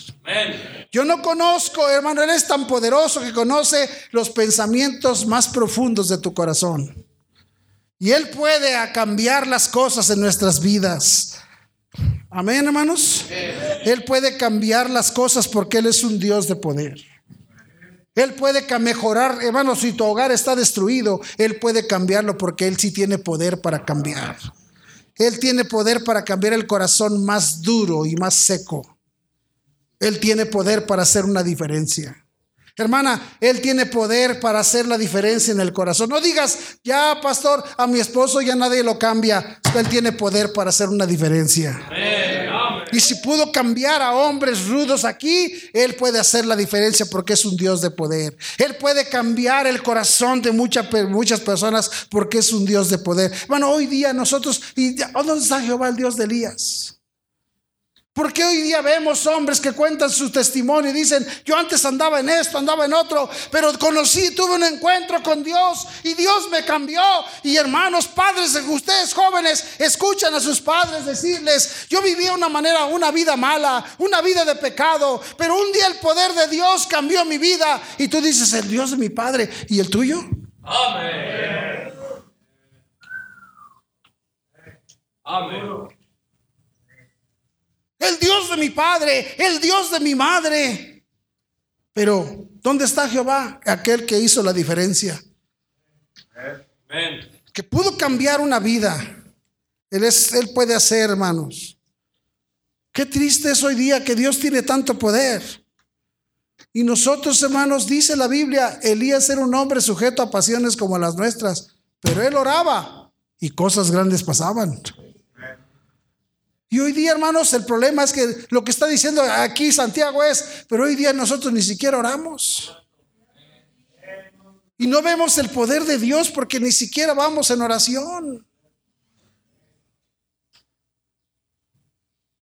Yo no conozco, hermano, Él es tan poderoso que conoce los pensamientos más profundos de tu corazón. Y Él puede cambiar las cosas en nuestras vidas. Amén, hermanos. Él puede cambiar las cosas porque Él es un Dios de poder. Él puede mejorar, hermanos, si tu hogar está destruido, Él puede cambiarlo porque Él sí tiene poder para cambiar. Él tiene poder para cambiar el corazón más duro y más seco. Él tiene poder para hacer una diferencia. Hermana, Él tiene poder para hacer la diferencia en el corazón. No digas, ya, pastor, a mi esposo ya nadie lo cambia. Él tiene poder para hacer una diferencia. Y si pudo cambiar a hombres rudos aquí, Él puede hacer la diferencia porque es un Dios de poder. Él puede cambiar el corazón de muchas, muchas personas porque es un Dios de poder. Bueno, hoy día nosotros, ¿y dónde está Jehová, el Dios de Elías? Porque hoy día vemos hombres que cuentan su testimonio y dicen, yo antes andaba en esto, andaba en otro, pero conocí, tuve un encuentro con Dios y Dios me cambió. Y hermanos, padres, ustedes jóvenes, escuchan a sus padres decirles, yo vivía una manera, una vida mala, una vida de pecado, pero un día el poder de Dios cambió mi vida. Y tú dices, el Dios de mi padre, ¿y el tuyo? Amén. Amén el Dios de mi padre, el Dios de mi madre. Pero, ¿dónde está Jehová? Aquel que hizo la diferencia. Que pudo cambiar una vida. Él, es, él puede hacer, hermanos. Qué triste es hoy día que Dios tiene tanto poder. Y nosotros, hermanos, dice la Biblia, Elías era un hombre sujeto a pasiones como las nuestras, pero él oraba y cosas grandes pasaban. Y hoy día, hermanos, el problema es que lo que está diciendo aquí Santiago es, pero hoy día nosotros ni siquiera oramos. Y no vemos el poder de Dios porque ni siquiera vamos en oración.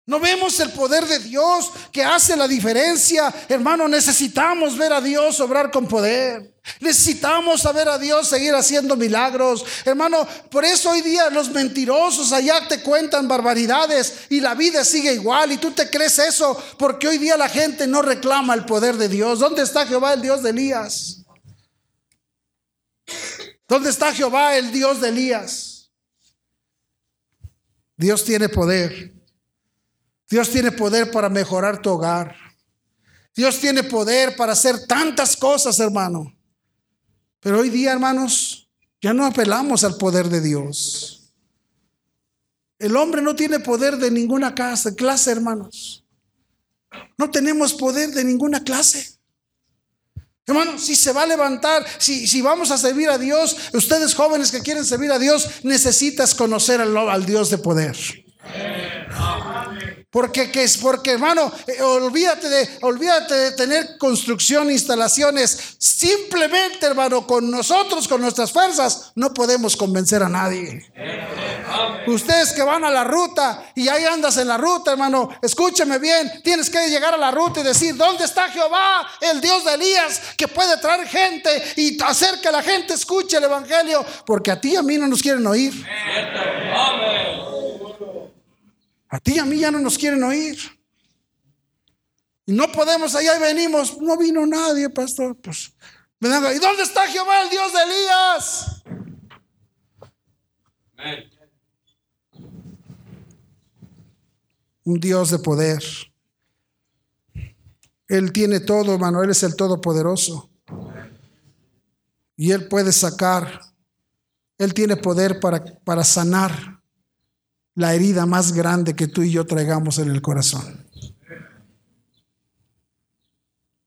No vemos el poder de Dios que hace la diferencia. Hermano, necesitamos ver a Dios obrar con poder. Necesitamos saber a Dios seguir haciendo milagros. Hermano, por eso hoy día los mentirosos allá te cuentan barbaridades y la vida sigue igual y tú te crees eso porque hoy día la gente no reclama el poder de Dios. ¿Dónde está Jehová, el Dios de Elías? ¿Dónde está Jehová, el Dios de Elías? Dios tiene poder. Dios tiene poder para mejorar tu hogar. Dios tiene poder para hacer tantas cosas, hermano. Pero hoy día, hermanos, ya no apelamos al poder de Dios. El hombre no tiene poder de ninguna clase, clase, hermanos. No tenemos poder de ninguna clase. Hermano, si se va a levantar, si, si, vamos a servir a Dios, ustedes jóvenes que quieren servir a Dios, necesitas conocer al, al Dios de poder. Porque, que es, porque hermano, eh, olvídate, de, olvídate de tener construcción, instalaciones. Simplemente, hermano, con nosotros, con nuestras fuerzas, no podemos convencer a nadie. Ustedes que van a la ruta y ahí andas en la ruta, hermano, escúcheme bien. Tienes que llegar a la ruta y decir, ¿dónde está Jehová, el Dios de Elías, que puede traer gente y hacer que la gente escuche el Evangelio? Porque a ti y a mí no nos quieren oír. A ti y a mí ya no nos quieren oír. Y no podemos, allá y venimos. No vino nadie, pastor. Pues, ¿y dónde está Jehová, el Dios de Elías? Un Dios de poder. Él tiene todo. Él es el Todopoderoso. Y Él puede sacar. Él tiene poder para, para sanar la herida más grande que tú y yo traigamos en el corazón.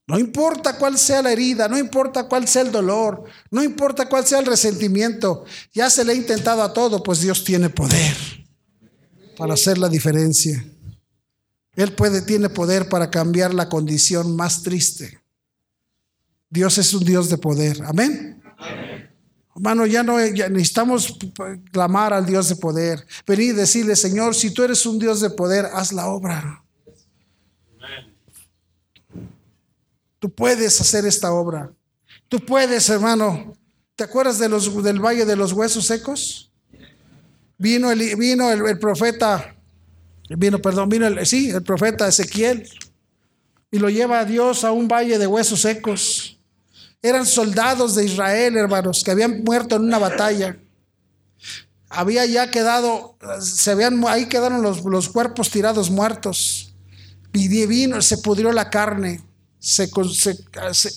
No importa cuál sea la herida, no importa cuál sea el dolor, no importa cuál sea el resentimiento, ya se le ha intentado a todo, pues Dios tiene poder para hacer la diferencia. Él puede, tiene poder para cambiar la condición más triste. Dios es un Dios de poder. Amén. Hermano, ya no necesitamos clamar al Dios de poder. Venir y decirle, Señor, si tú eres un Dios de poder, haz la obra. Tú puedes hacer esta obra. Tú puedes, hermano. ¿Te acuerdas del valle de los huesos secos? Vino el, vino el, profeta, vino, perdón, vino el, sí, el profeta Ezequiel y lo lleva a Dios a un valle de huesos secos. Eran soldados de Israel, hermanos, que habían muerto en una batalla. Había ya quedado, se habían, ahí quedaron los, los cuerpos tirados muertos. Y se pudrió la carne,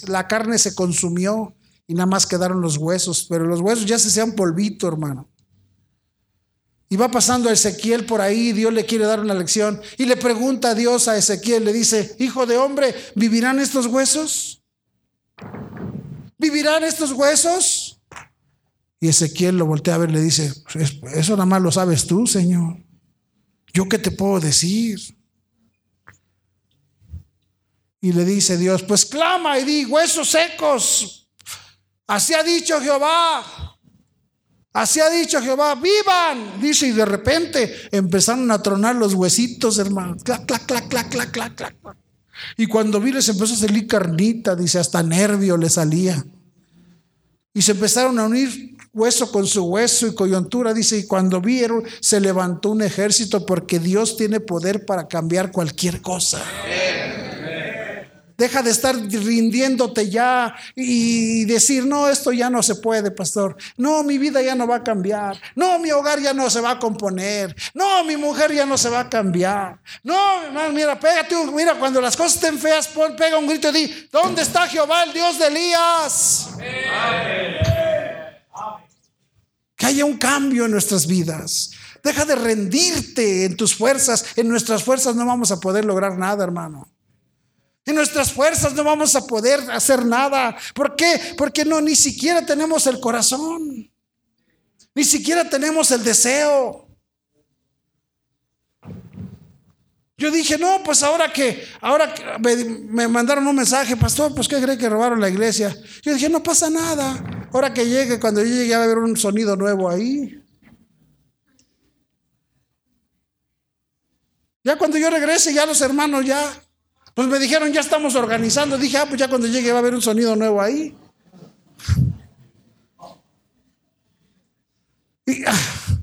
la carne se consumió y nada más quedaron los huesos, pero los huesos ya se sean polvito, hermano. Y va pasando Ezequiel por ahí, Dios le quiere dar una lección y le pregunta a Dios a Ezequiel, le dice, hijo de hombre, ¿vivirán estos huesos? ¿Vivirán estos huesos? Y Ezequiel lo voltea a ver, le dice, eso nada más lo sabes tú, Señor. ¿Yo qué te puedo decir? Y le dice Dios, pues clama y di, huesos secos. Así ha dicho Jehová. Así ha dicho Jehová, vivan. Dice, y de repente empezaron a tronar los huesitos, hermano. Clac, clac, clac, clac, clac, clac, clac. Y cuando vi les empezó a salir carnita, dice, hasta nervio le salía. Y se empezaron a unir hueso con su hueso y coyuntura, dice, y cuando vieron, se levantó un ejército porque Dios tiene poder para cambiar cualquier cosa. Deja de estar rindiéndote ya y decir, no, esto ya no se puede, pastor. No, mi vida ya no va a cambiar. No, mi hogar ya no se va a componer. No, mi mujer ya no se va a cambiar. No, mira, pégate, mira, cuando las cosas estén feas, pon, pega un grito y di, ¿dónde está Jehová, el Dios de Elías? Que haya un cambio en nuestras vidas. Deja de rendirte en tus fuerzas. En nuestras fuerzas no vamos a poder lograr nada, hermano. En nuestras fuerzas no vamos a poder hacer nada. ¿Por qué? Porque no, ni siquiera tenemos el corazón. Ni siquiera tenemos el deseo. Yo dije, no, pues ahora que, ahora me, mandaron un mensaje, pastor, pues ¿qué cree que robaron la iglesia? Yo dije, no pasa nada. Ahora que llegue, cuando yo llegue a ver un sonido nuevo ahí. Ya cuando yo regrese, ya los hermanos ya pues me dijeron, ya estamos organizando. Dije, ah, pues ya cuando llegue va a haber un sonido nuevo ahí. Y, ah,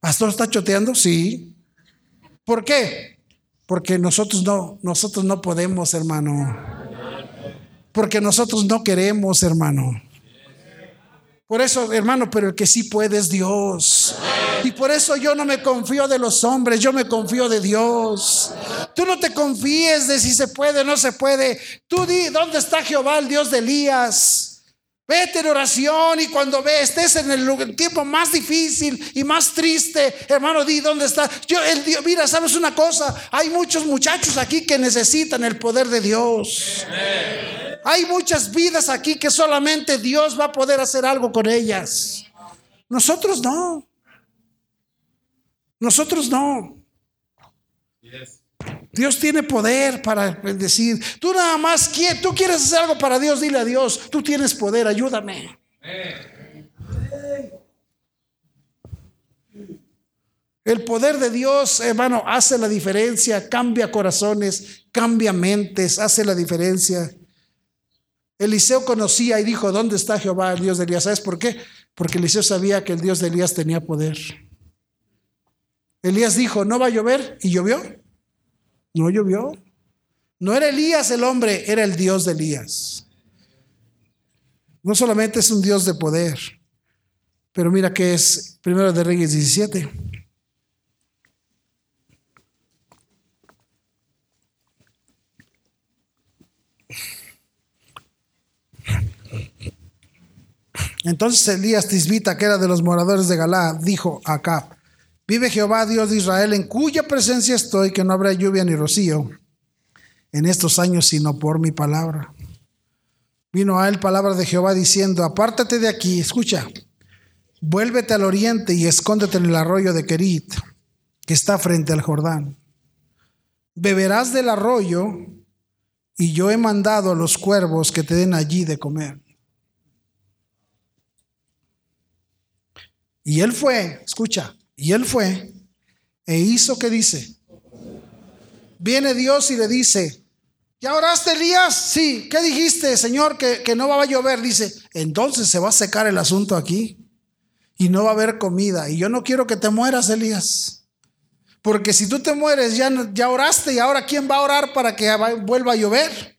¿Pastor está choteando? Sí. ¿Por qué? Porque nosotros no, nosotros no podemos, hermano. Porque nosotros no queremos, hermano. Por eso, hermano, pero el que sí puede es Dios. Y por eso yo no me confío de los hombres, yo me confío de Dios. Tú no te confíes de si se puede o no se puede. Tú di, ¿dónde está Jehová, el Dios de Elías? Vete en oración y cuando ve, estés en el tiempo más difícil y más triste, hermano, di dónde está. Yo, el Dios, mira, sabes una cosa, hay muchos muchachos aquí que necesitan el poder de Dios. Hay muchas vidas aquí que solamente Dios va a poder hacer algo con ellas. Nosotros no. Nosotros no. Dios tiene poder para decir, tú nada más quieres, tú quieres hacer algo para Dios, dile a Dios, tú tienes poder, ayúdame. El poder de Dios, hermano, hace la diferencia, cambia corazones, cambia mentes, hace la diferencia. Eliseo conocía y dijo, ¿dónde está Jehová, el Dios de Elías? ¿Sabes por qué? Porque Eliseo sabía que el Dios de Elías tenía poder. Elías dijo, ¿no va a llover? ¿Y llovió? No llovió. No era Elías el hombre, era el Dios de Elías. No solamente es un Dios de poder, pero mira que es Primero de Reyes 17. Entonces Elías Tisbita, que era de los moradores de Galá, dijo a Vive Jehová, Dios de Israel, en cuya presencia estoy, que no habrá lluvia ni rocío en estos años, sino por mi palabra. Vino a él palabra de Jehová diciendo, apártate de aquí, escucha, vuélvete al oriente y escóndete en el arroyo de Kerit, que está frente al Jordán. Beberás del arroyo y yo he mandado a los cuervos que te den allí de comer. Y él fue, escucha, y él fue e hizo que dice. Viene Dios y le dice, ¿Ya oraste, Elías? Sí. ¿Qué dijiste, Señor, que, que no va a llover? Dice, entonces se va a secar el asunto aquí y no va a haber comida. Y yo no quiero que te mueras, Elías. Porque si tú te mueres, ya, ya oraste y ahora ¿quién va a orar para que vuelva a llover?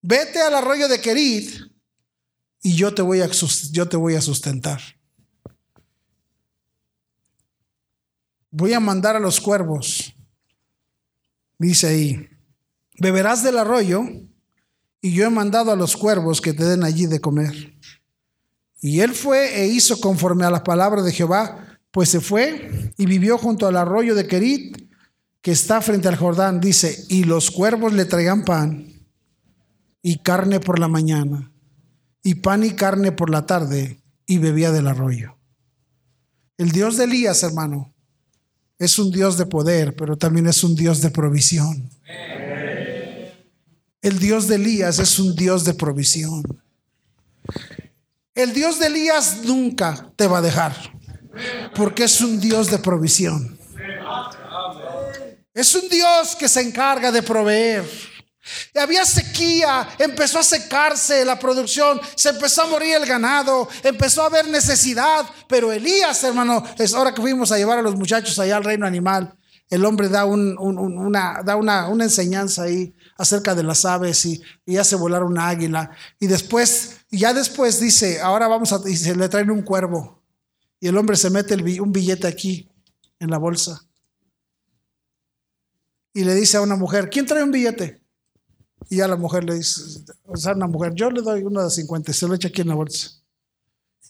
Vete al arroyo de Querid y yo te voy a, yo te voy a sustentar. Voy a mandar a los cuervos. Dice ahí, beberás del arroyo y yo he mandado a los cuervos que te den allí de comer. Y él fue e hizo conforme a las palabras de Jehová, pues se fue y vivió junto al arroyo de Querit, que está frente al Jordán. Dice, y los cuervos le traigan pan y carne por la mañana, y pan y carne por la tarde, y bebía del arroyo. El Dios de Elías, hermano, es un Dios de poder, pero también es un Dios de provisión. El Dios de Elías es un Dios de provisión. El Dios de Elías nunca te va a dejar, porque es un Dios de provisión. Es un Dios que se encarga de proveer. Había sequía, empezó a secarse la producción, se empezó a morir el ganado, empezó a haber necesidad. Pero Elías, hermano, es hora que fuimos a llevar a los muchachos allá al reino animal. El hombre da, una, enseñanza ahí acerca de las aves y, y, hace volar una águila. Y después, ya después dice, ahora vamos a, y se le traen un cuervo. Y el hombre se mete un billete aquí en la bolsa. Y le dice a una mujer, ¿quién trae un billete? Y a la mujer le dice, o sea, una mujer, yo le doy uno de 50 se lo echa aquí en la bolsa.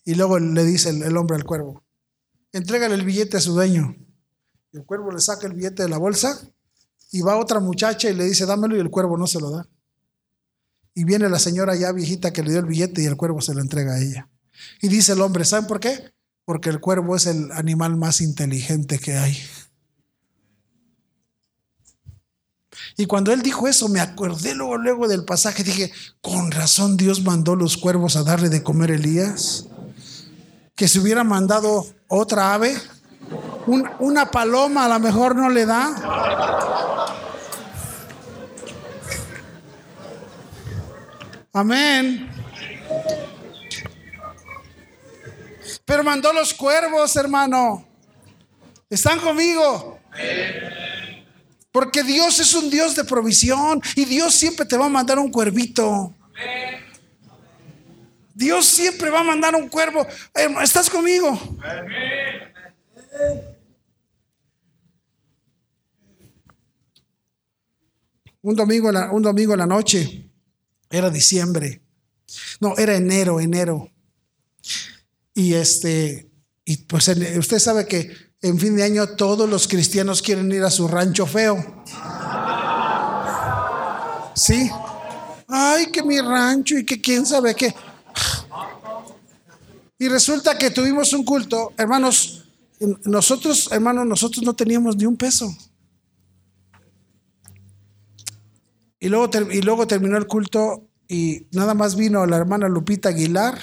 Y luego le dice el, hombre al cuervo, entrégale el billete a su dueño. El cuervo le saca el billete de la bolsa y va otra muchacha y le dice, dámelo y el cuervo no se lo da. Y viene la señora ya viejita que le dio el billete y el cuervo se lo entrega a ella. Y dice el hombre, ¿saben por qué? Porque el cuervo es el animal más inteligente que hay. Y cuando él dijo eso, me acordé luego, luego del pasaje, dije, con razón Dios mandó los cuervos a darle de comer a Elías. Que se hubiera mandado otra ave, una paloma a lo mejor no le da. Amén. Pero mandó los cuervos, hermano. ¿Están conmigo? Porque Dios es un Dios de provisión y Dios siempre te va a mandar un cuervito. Dios siempre va a mandar un cuervo. ¿Estás conmigo? Un domingo, un domingo en la noche, era diciembre, no, era enero, enero. Y este, y pues usted sabe que en fin de año todos los cristianos quieren ir a su rancho feo. ¿Sí? Ay, que mi rancho y que quién sabe qué. Y resulta que tuvimos un culto, hermanos, nosotros, hermanos, nosotros no teníamos ni un peso. Y luego, y luego terminó el culto y nada más vino la hermana Lupita Aguilar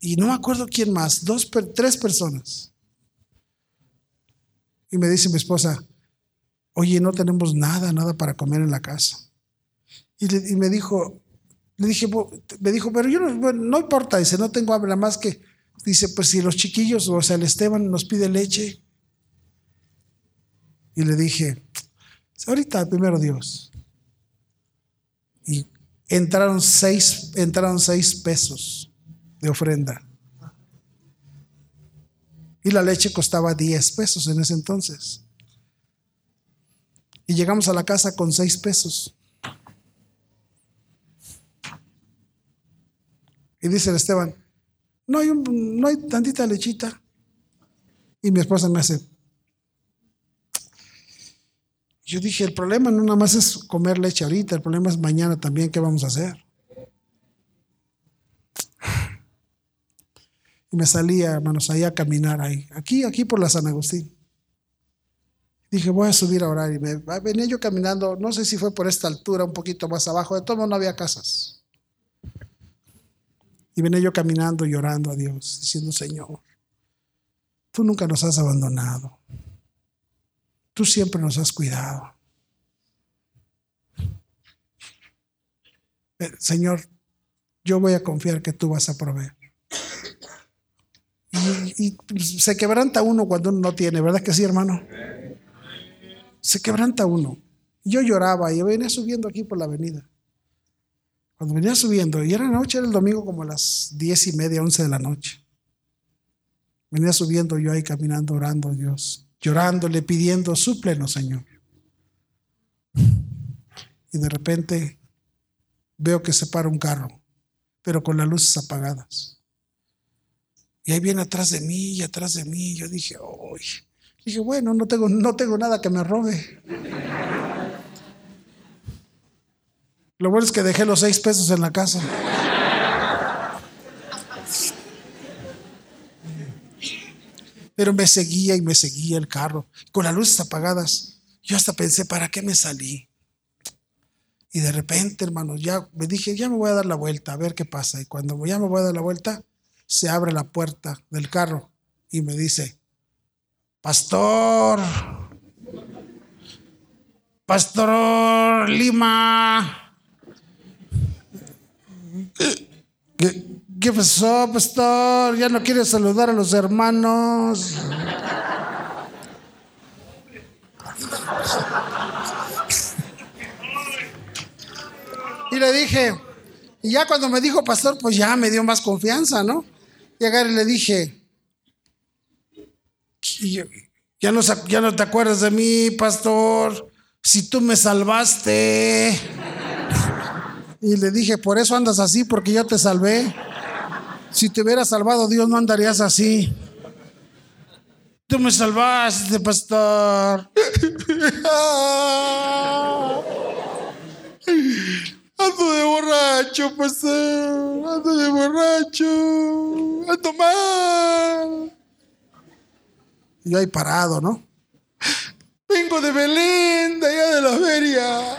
y no me acuerdo quién más, dos, tres personas. Y me dice mi esposa, oye, no tenemos nada, nada para comer en la casa. Y, me dijo, le dije, me dijo, pero yo no, no importa, dice, no tengo hambre, más que, dice, pues si los chiquillos, o sea, el Esteban nos pide leche. Y le dije, ahorita primero Dios. Y entraron seis, entraron seis pesos de ofrenda. Y la leche costaba 10 pesos en ese entonces. Y llegamos a la casa con 6 pesos. Y dice el Esteban, no hay, no hay tantita lechita. Y mi esposa me hace. Yo dije, el problema no nada más es comer leche ahorita, el problema es mañana también, ¿qué vamos a hacer? Y me salía, hermanos, ahí a caminar ahí, aquí, aquí por la San Agustín. Dije, voy a subir a orar. Y me, ah, venía yo caminando, no sé si fue por esta altura, un poquito más abajo, de todo no había casas. Y venía yo caminando y orando a Dios, diciendo, Señor, tú nunca nos has abandonado. Tú siempre nos has cuidado. Eh, Señor, yo voy a confiar que tú vas a proveer. Y, se quebranta uno cuando uno no tiene, ¿verdad que sí, hermano? Se quebranta uno. Yo lloraba y venía subiendo aquí por la avenida. Cuando venía subiendo, y era noche, era el domingo como a las diez y media, once de la noche. Venía subiendo yo ahí caminando, orando a Dios, llorándole, pidiendo, súplenos, Señor. Y de repente veo que se para un carro, pero con las luces apagadas. Y ahí viene atrás de mí y atrás de mí. Yo dije, uy. Dije, bueno, no tengo, no tengo nada que me robe. Lo bueno es que dejé los seis pesos en la casa. Pero me seguía y me seguía el carro, con las luces apagadas. Yo hasta pensé, ¿para qué me salí? Y de repente, hermanos, ya me dije, ya me voy a dar la vuelta, a ver qué pasa. Y cuando ya me voy a dar la vuelta, se abre la puerta del carro y me dice, Pastor, Pastor Lima, ¿Qué, pasó, pastor? ¿Ya no quiere saludar a los hermanos? Y le dije, y ya cuando me dijo pastor, pues ya me dio más confianza, ¿no? Y y le dije, ya no, ya no te acuerdas de mí, pastor, si tú me salvaste. Y le dije, por eso andas así, porque yo te salvé. Si te hubiera salvado Dios, no andarías así. Tú me salvaste, pastor. *laughs* Ando de borracho, pastor. Ando de borracho. Ando mal. Y ahí parado, ¿no? Vengo de Belén, de allá de la feria.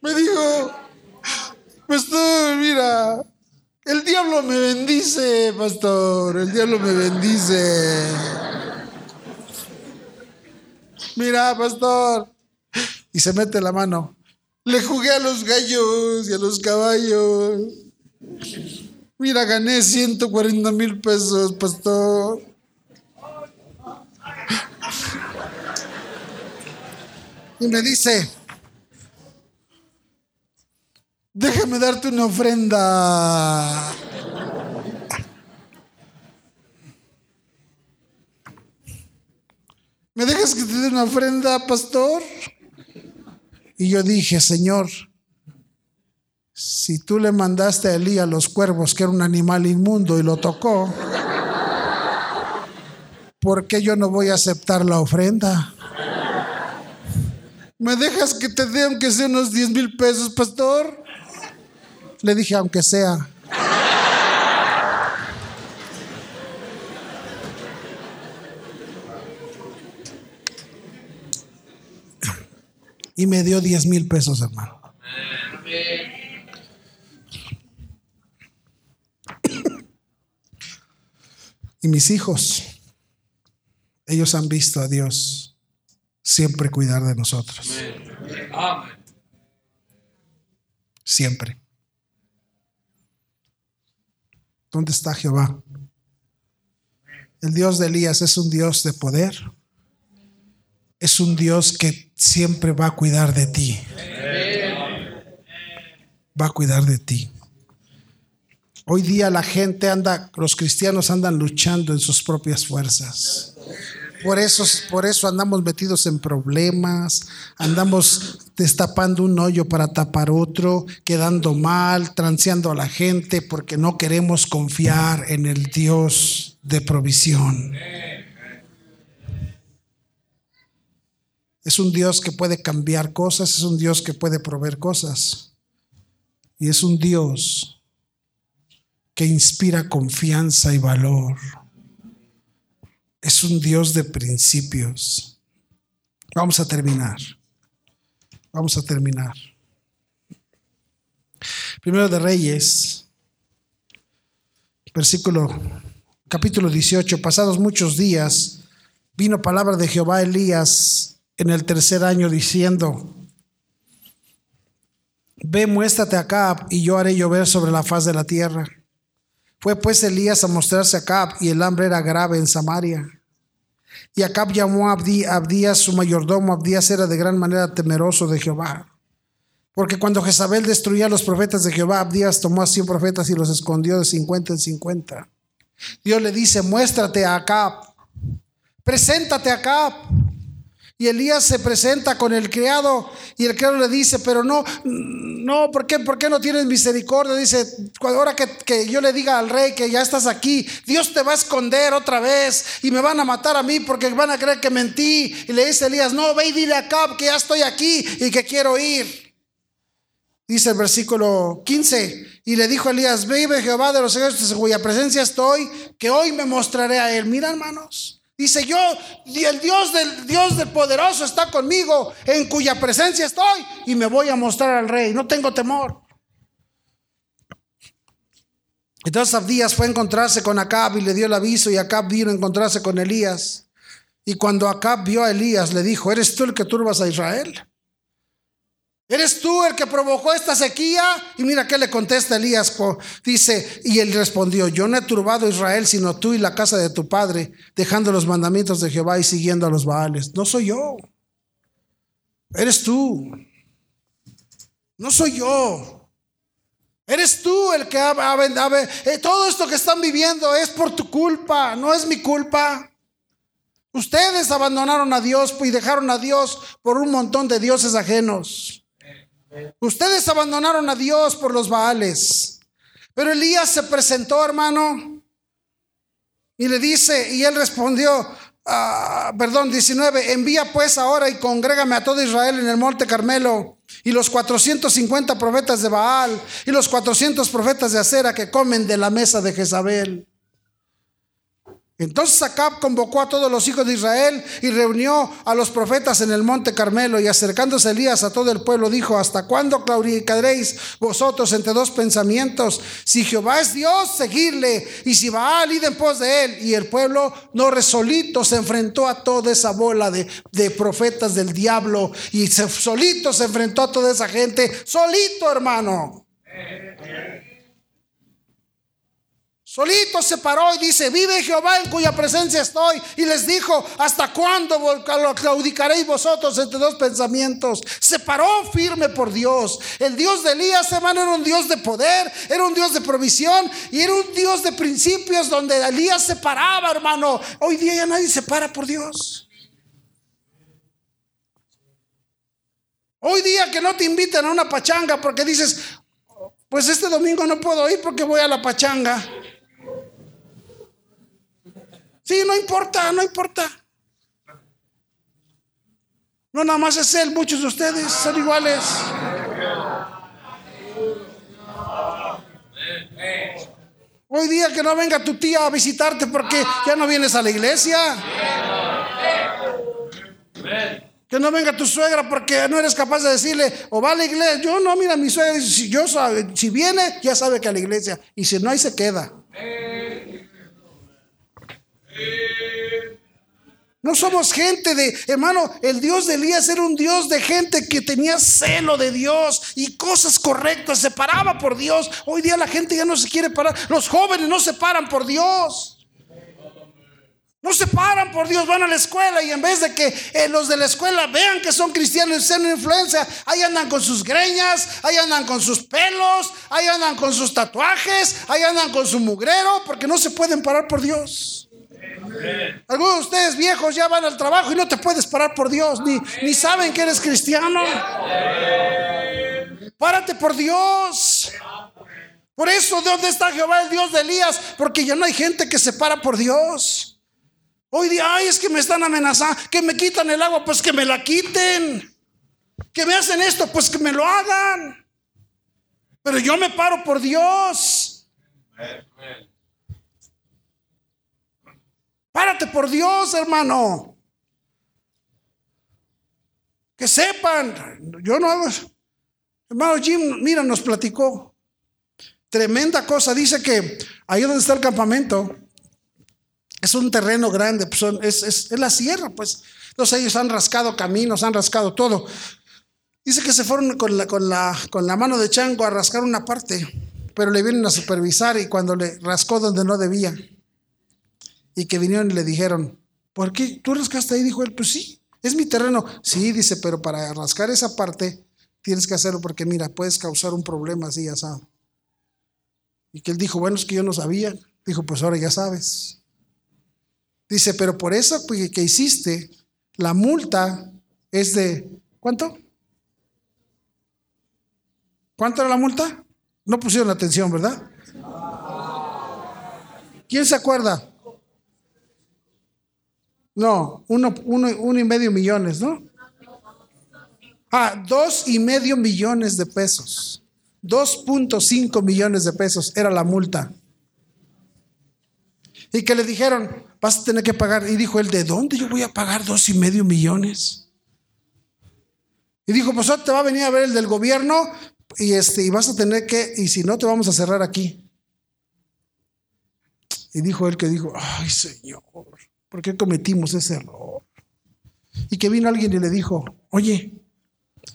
Me dijo, pastor, mira, el diablo me bendice, pastor, el diablo me bendice. Mira, pastor. Y se mete la mano. Le jugué a los gallos y a los caballos. Mira, gané 140 mil pesos, pastor. Y me dice, déjame darte una ofrenda. ¿Me dejas que te dé una ofrenda, pastor? Y yo dije, Señor, si tú le mandaste a Elías los cuervos, que era un animal inmundo, y lo tocó, ¿por qué yo no voy a aceptar la ofrenda? ¿Me dejas que te dé aunque sea unos 10 mil pesos, pastor? Le dije, aunque sea. Y me dio 10 mil pesos, hermano. Y mis hijos, ellos han visto a Dios siempre cuidar de nosotros. Siempre. ¿Dónde está Jehová? El Dios de Elías es un Dios de poder. Es un Dios que siempre va a cuidar de ti. Va a cuidar de ti. Hoy día la gente anda, los cristianos andan luchando en sus propias fuerzas. Por eso, por eso andamos metidos en problemas, andamos destapando un hoyo para tapar otro, quedando mal, transeando a la gente porque no queremos confiar en el Dios de provisión. Es un Dios que puede cambiar cosas, es un Dios que puede proveer cosas. Y es un Dios que inspira confianza y valor es un Dios de principios. Vamos a terminar. Vamos a terminar. Primero de Reyes, versículo, capítulo 18. Pasados muchos días, vino palabra de Jehová a Elías en el tercer año diciendo, ve, muéstrate acá y yo haré llover sobre la faz de la tierra. Fue pues Elías a mostrarse a Acab y el hambre era grave en Samaria. Y Acab llamó a Abdías, su mayordomo. Abdías era de gran manera temeroso de Jehová. Porque cuando Jezabel destruía a los profetas de Jehová, Abdías tomó a cien profetas y los escondió de cincuenta en cincuenta. Dios le dice, muéstrate a Acab, preséntate a Acab. Y Elías se presenta con el criado y el criado le dice, pero no, no, ¿por qué, ¿por qué no tienes misericordia? Dice, ahora que, yo le diga al rey que ya estás aquí, Dios te va a esconder otra vez y me van a matar a mí porque van a creer que mentí. Y le dice Elías, no, ve y dile a que ya estoy aquí y que quiero ir. Dice el versículo 15, y le dijo Elías, vive Jehová de los ejércitos en cuya presencia estoy, que hoy me mostraré a él. Mira hermanos, Dice yo, el Dios del Dios del poderoso está conmigo, en cuya presencia estoy y me voy a mostrar al rey. No tengo temor. Entonces Abdías fue a encontrarse con Acab y le dio el aviso y Acab vino a encontrarse con Elías. Y cuando Acab vio a Elías le dijo, ¿eres tú el que turbas a Israel? ¿Eres tú el que provocó esta sequía? Y mira qué le contesta Elías. Dice, y él respondió, yo no he turbado a Israel, sino tú y la casa de tu padre, dejando los mandamientos de Jehová y siguiendo a los Baales. No soy yo. Eres tú. No soy yo. Eres tú el que eh, todo esto que están viviendo es por tu culpa, no es mi culpa. Ustedes abandonaron a Dios y dejaron a Dios por un montón de dioses ajenos. Ustedes abandonaron a Dios por los Baales. Pero Elías se presentó, hermano, y le dice, y él respondió, ah, perdón, 19, envía pues ahora y congrégame a todo Israel en el monte Carmelo, y los 450 profetas de Baal, y los 400 profetas de Acera que comen de la mesa de Jezabel. Entonces Acab convocó a todos los hijos de Israel y reunió a los profetas en el monte Carmelo y acercándose Elías a todo el pueblo dijo, ¿hasta cuándo claudicaréis vosotros entre dos pensamientos? Si Jehová es Dios, seguirle y si Baal, id en pos de él. Y el pueblo no resolito se enfrentó a toda esa bola de, de profetas del diablo y se, solito se enfrentó a toda esa gente, solito hermano. Solito se paró y dice, vive Jehová en cuya presencia estoy. Y les dijo, ¿hasta cuándo claudicaréis vosotros entre dos pensamientos? Se paró firme por Dios. El Dios de Elías, hermano, era un Dios de poder, era un Dios de provisión y era un Dios de principios donde Elías se paraba, hermano. Hoy día ya nadie se para por Dios. Hoy día que no te invitan a una pachanga porque dices, pues este domingo no puedo ir porque voy a la pachanga. Sí, no importa, no importa. No, nada más es él, muchos de ustedes son iguales. Hoy día que no venga tu tía a visitarte porque ya no vienes a la iglesia. Que no venga tu suegra porque no eres capaz de decirle, o va a la iglesia. Yo no, mira, mi suegra si, yo, si viene, ya sabe que a la iglesia. Y si no, ahí se queda. No somos gente de, hermano, el Dios de Elías era un Dios de gente que tenía celo de Dios y cosas correctas, se paraba por Dios. Hoy día la gente ya no se quiere parar, los jóvenes no se paran por Dios. No se paran por Dios, van a la escuela y en vez de que eh, los de la escuela vean que son cristianos y sean influencia, ahí andan con sus greñas, ahí andan con sus pelos, ahí andan con sus tatuajes, ahí andan con su mugrero, porque no se pueden parar por Dios. Algunos de ustedes viejos ya van al trabajo y no te puedes parar por Dios, ni, ni saben que eres cristiano. Párate por Dios. Por eso, ¿de dónde está Jehová, el Dios de Elías? Porque ya no hay gente que se para por Dios. Hoy día, ay, es que me están amenazando, que me quitan el agua, pues que me la quiten. Que me hacen esto, pues que me lo hagan. Pero yo me paro por Dios. Párate por Dios, hermano. Que sepan, yo no hago. Hermano Jim, mira, nos platicó. Tremenda cosa. Dice que ahí donde está el campamento es un terreno grande, pues es, la sierra, pues. Entonces ellos han rascado caminos, han rascado todo. Dice que se fueron con, la, con la mano de chango a rascar una parte, pero le vienen a supervisar y cuando le rascó donde no debía, y que vinieron y le dijeron, ¿por qué tú rascaste ahí? Dijo él, pues sí, es mi terreno. Sí, dice, pero para rascar esa parte tienes que hacerlo porque mira, puedes causar un problema así asado. Y que él dijo, bueno, es que yo no sabía. Dijo, pues ahora ya sabes. Dice, pero por eso que hiciste, la multa es de, ¿cuánto? ¿Cuánto era la multa? No pusieron atención, ¿verdad? ¿Quién se acuerda? No, uno, uno, uno y medio millones, ¿no? Ah, dos y medio millones de pesos. 2.5 millones de pesos era la multa. Y que le dijeron, vas a tener que pagar. Y dijo él, ¿de dónde yo voy a pagar dos y medio millones? Y dijo, pues te va a venir a ver el del gobierno y, este, y vas a tener que, y si no, te vamos a cerrar aquí. Y dijo él que dijo, ay Señor, ¿por qué cometimos ese error? Y que vino alguien y le dijo, oye,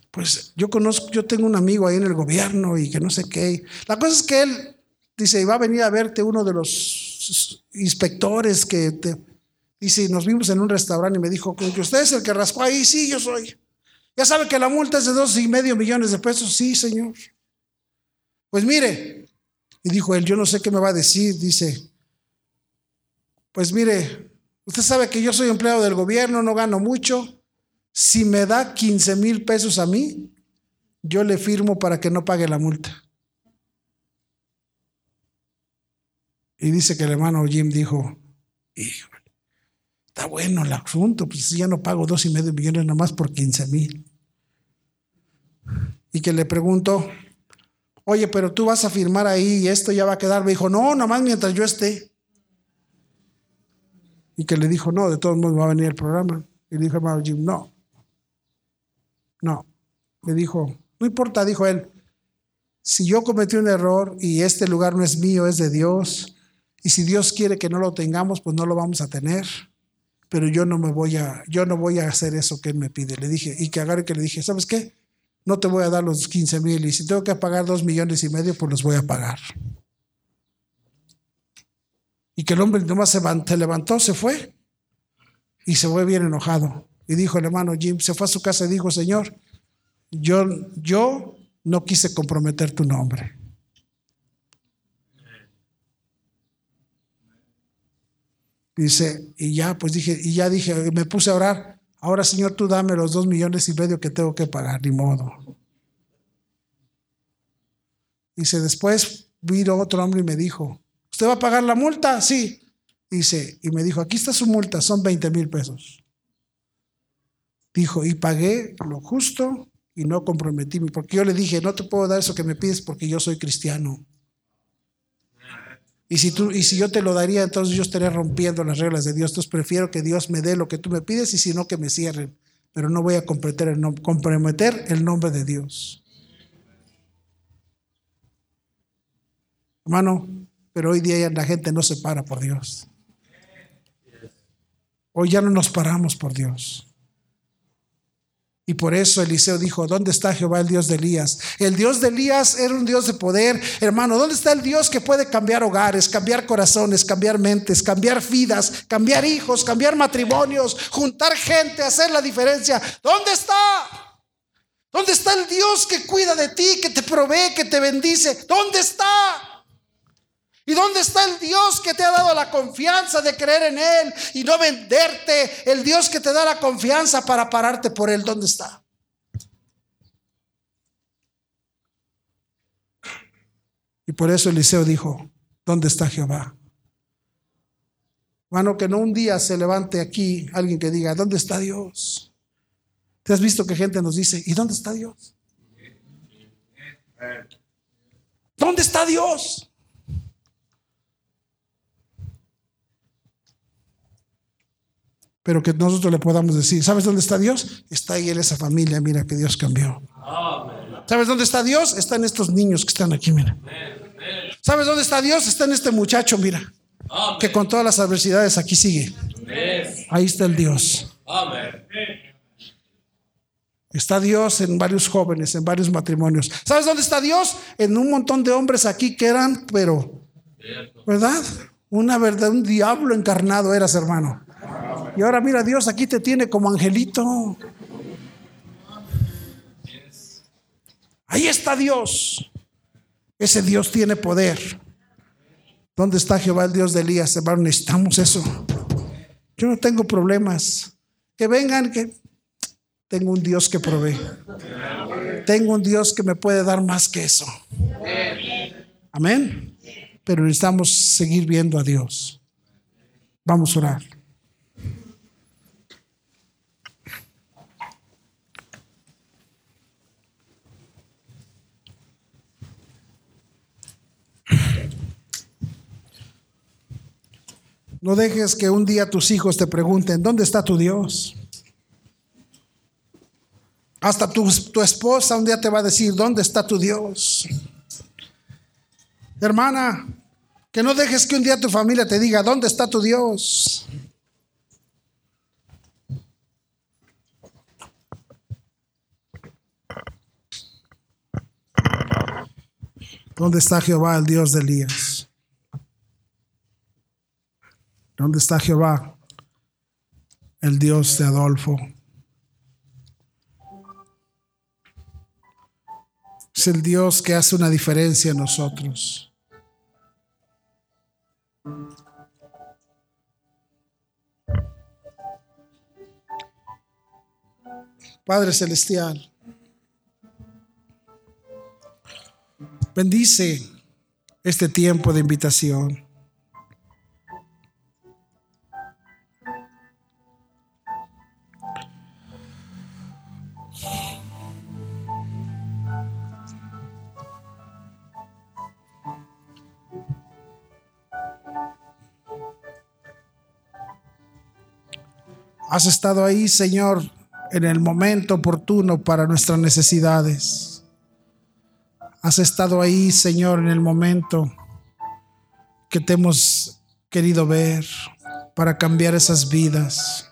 pues yo conozco, yo tengo un amigo ahí en el gobierno y que no sé qué. La cosa es que él dice, va a venir a verte uno de los inspectores que te... Dice, nos vimos en un restaurante y me dijo, usted es el que raspó ahí, sí, yo soy. Ya sabe que la multa es de dos y medio millones de pesos. Sí, señor. Pues mire, y dijo él, yo no sé qué me va a decir. Dice, pues mire, usted sabe que yo soy empleado del gobierno, no gano mucho. Si me da 15 mil pesos a mí, yo le firmo para que no pague la multa. Y dice que el hermano Jim dijo, está bueno el asunto, pues ya no pago dos y medio millones nomás por 15 mil y que le pregunto, oye, pero tú vas a firmar ahí y esto ya va a quedar. Me dijo, no, nomás mientras yo esté. Y que le dijo, no, de todos modos va a venir el programa. Y le dijo, hermano Jim, no. No. Le dijo, no importa, dijo él, si yo cometí un error y este lugar no es mío, es de Dios, y si Dios quiere que no lo tengamos, pues no lo vamos a tener. Pero yo no me voy a, yo no voy a hacer eso que él me pide. Le dije, y que agarre que le dije, ¿sabes qué? no te voy a dar los 15 mil y si tengo que pagar dos millones y medio, pues los voy a pagar. Y que el hombre nomás se levantó, se fue y se fue bien enojado. Y dijo el hermano Jim, se fue a su casa y dijo, Señor, yo, yo no quise comprometer tu nombre. Dice, y ya, pues dije, y ya dije, me puse a orar. Ahora, Señor, tú dame los dos millones y medio que tengo que pagar, ni modo. Dice, después vino otro hombre y me dijo, ¿usted va a pagar la multa? Sí. Dice, y me dijo, aquí está su multa, son 20 mil pesos. Dijo, y pagué lo justo y no comprometí, porque yo le dije, no te puedo dar eso que me pides porque yo soy cristiano. Y si, tú, y si yo te lo daría, entonces yo estaría rompiendo las reglas de Dios. Entonces prefiero que Dios me dé lo que tú me pides y si no, que me cierren. Pero no voy a comprometer el, comprometer el nombre de Dios. Hermano, pero hoy día la gente no se para por Dios. Hoy ya no nos paramos por Dios. Y por eso Eliseo dijo, ¿dónde está Jehová el Dios de Elías? El Dios de Elías era un Dios de poder. Hermano, ¿dónde está el Dios que puede cambiar hogares, cambiar corazones, cambiar mentes, cambiar vidas, cambiar hijos, cambiar matrimonios, juntar gente, hacer la diferencia? ¿Dónde está? ¿Dónde está el Dios que cuida de ti, que te provee, que te bendice? ¿Dónde está? ¿Y dónde está el Dios que te ha dado la confianza de creer en Él y no venderte? El Dios que te da la confianza para pararte por Él. ¿Dónde está? Y por eso Eliseo dijo, ¿dónde está Jehová? Bueno, que no un día se levante aquí alguien que diga, ¿dónde está Dios? ¿Te has visto que gente nos dice, ¿y dónde está Dios? ¿Dónde está Dios? Pero que nosotros le podamos decir, ¿sabes dónde está Dios? Está ahí en esa familia, mira que Dios cambió. ¿Sabes dónde está Dios? Está en estos niños que están aquí, mira. ¿Sabes dónde está Dios? Está en este muchacho, mira, que con todas las adversidades aquí sigue. Ahí está el Dios. Está Dios en varios jóvenes, en varios matrimonios. ¿Sabes dónde está Dios? En un montón de hombres aquí que eran, pero, ¿verdad? Una verdad, un diablo encarnado eras, hermano. Y ahora mira, Dios aquí te tiene como angelito. Ahí está Dios. Ese Dios tiene poder. ¿Dónde está Jehová, el Dios de Elías? Hermano, necesitamos eso. Yo no tengo problemas. Que vengan, que tengo un Dios que provee. Tengo un Dios que me puede dar más que eso. Amén. Pero necesitamos seguir viendo a Dios. Vamos a orar. No dejes que un día tus hijos te pregunten, ¿dónde está tu Dios? Hasta tu, tu, esposa un día te va a decir, ¿dónde está tu Dios? Hermana, que no dejes que un día tu familia te diga, ¿dónde está tu Dios? ¿Dónde está Jehová, el Dios de Elías? ¿Dónde está Jehová, el Dios de Adolfo? Es el Dios que hace una diferencia en nosotros. Padre Celestial, bendice este tiempo de invitación. Has estado ahí, Señor, en el momento oportuno para nuestras necesidades. Has estado ahí, Señor, en el momento que te hemos querido ver para cambiar esas vidas.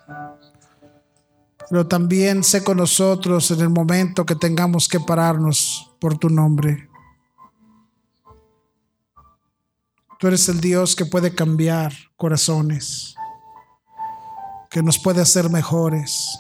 Pero también sé con nosotros en el momento que tengamos que pararnos por tu nombre. Tú eres el Dios que puede cambiar corazones que nos puede hacer mejores.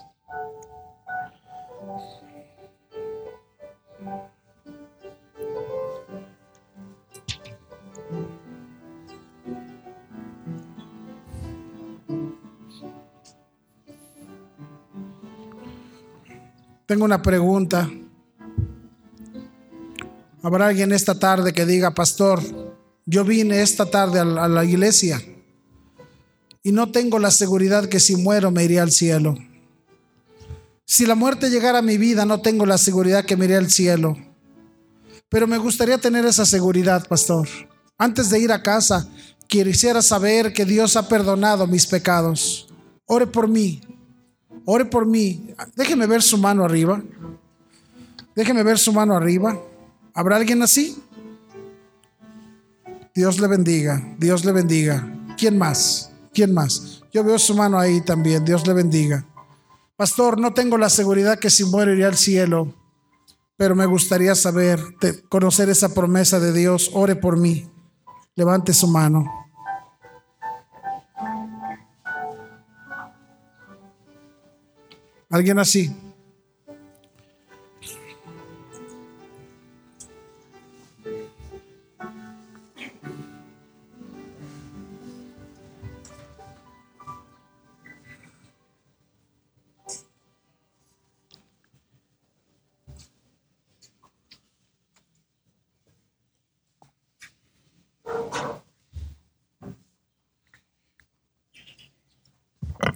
Tengo una pregunta. ¿Habrá alguien esta tarde que diga, pastor, yo vine esta tarde a la iglesia? Y no tengo la seguridad que si muero me iré al cielo. Si la muerte llegara a mi vida, no tengo la seguridad que me iré al cielo. Pero me gustaría tener esa seguridad, pastor. Antes de ir a casa, quisiera saber que Dios ha perdonado mis pecados. Ore por mí. Ore por mí. Déjeme ver su mano arriba. Déjeme ver su mano arriba. ¿Habrá alguien así? Dios le bendiga. Dios le bendiga. ¿Quién más? ¿Quién más? Yo veo su mano ahí también. Dios le bendiga. Pastor, no tengo la seguridad que si muero iré al cielo, pero me gustaría saber, conocer esa promesa de Dios. Ore por mí. Levante su mano. ¿Alguien así?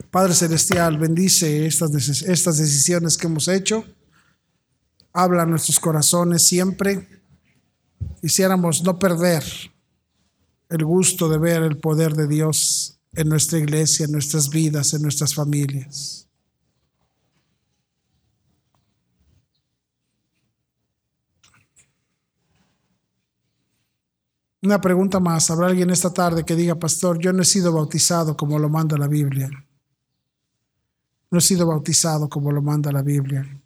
Padre Celestial, bendice estas, estas decisiones que hemos hecho. Habla a nuestros corazones siempre. Quisiéramos no perder el gusto de ver el poder de Dios en nuestra iglesia, en nuestras vidas, en nuestras familias. Una pregunta más. ¿Habrá alguien esta tarde que diga, pastor, yo no he sido bautizado como lo manda la Biblia? No he sido bautizado como lo manda la Biblia.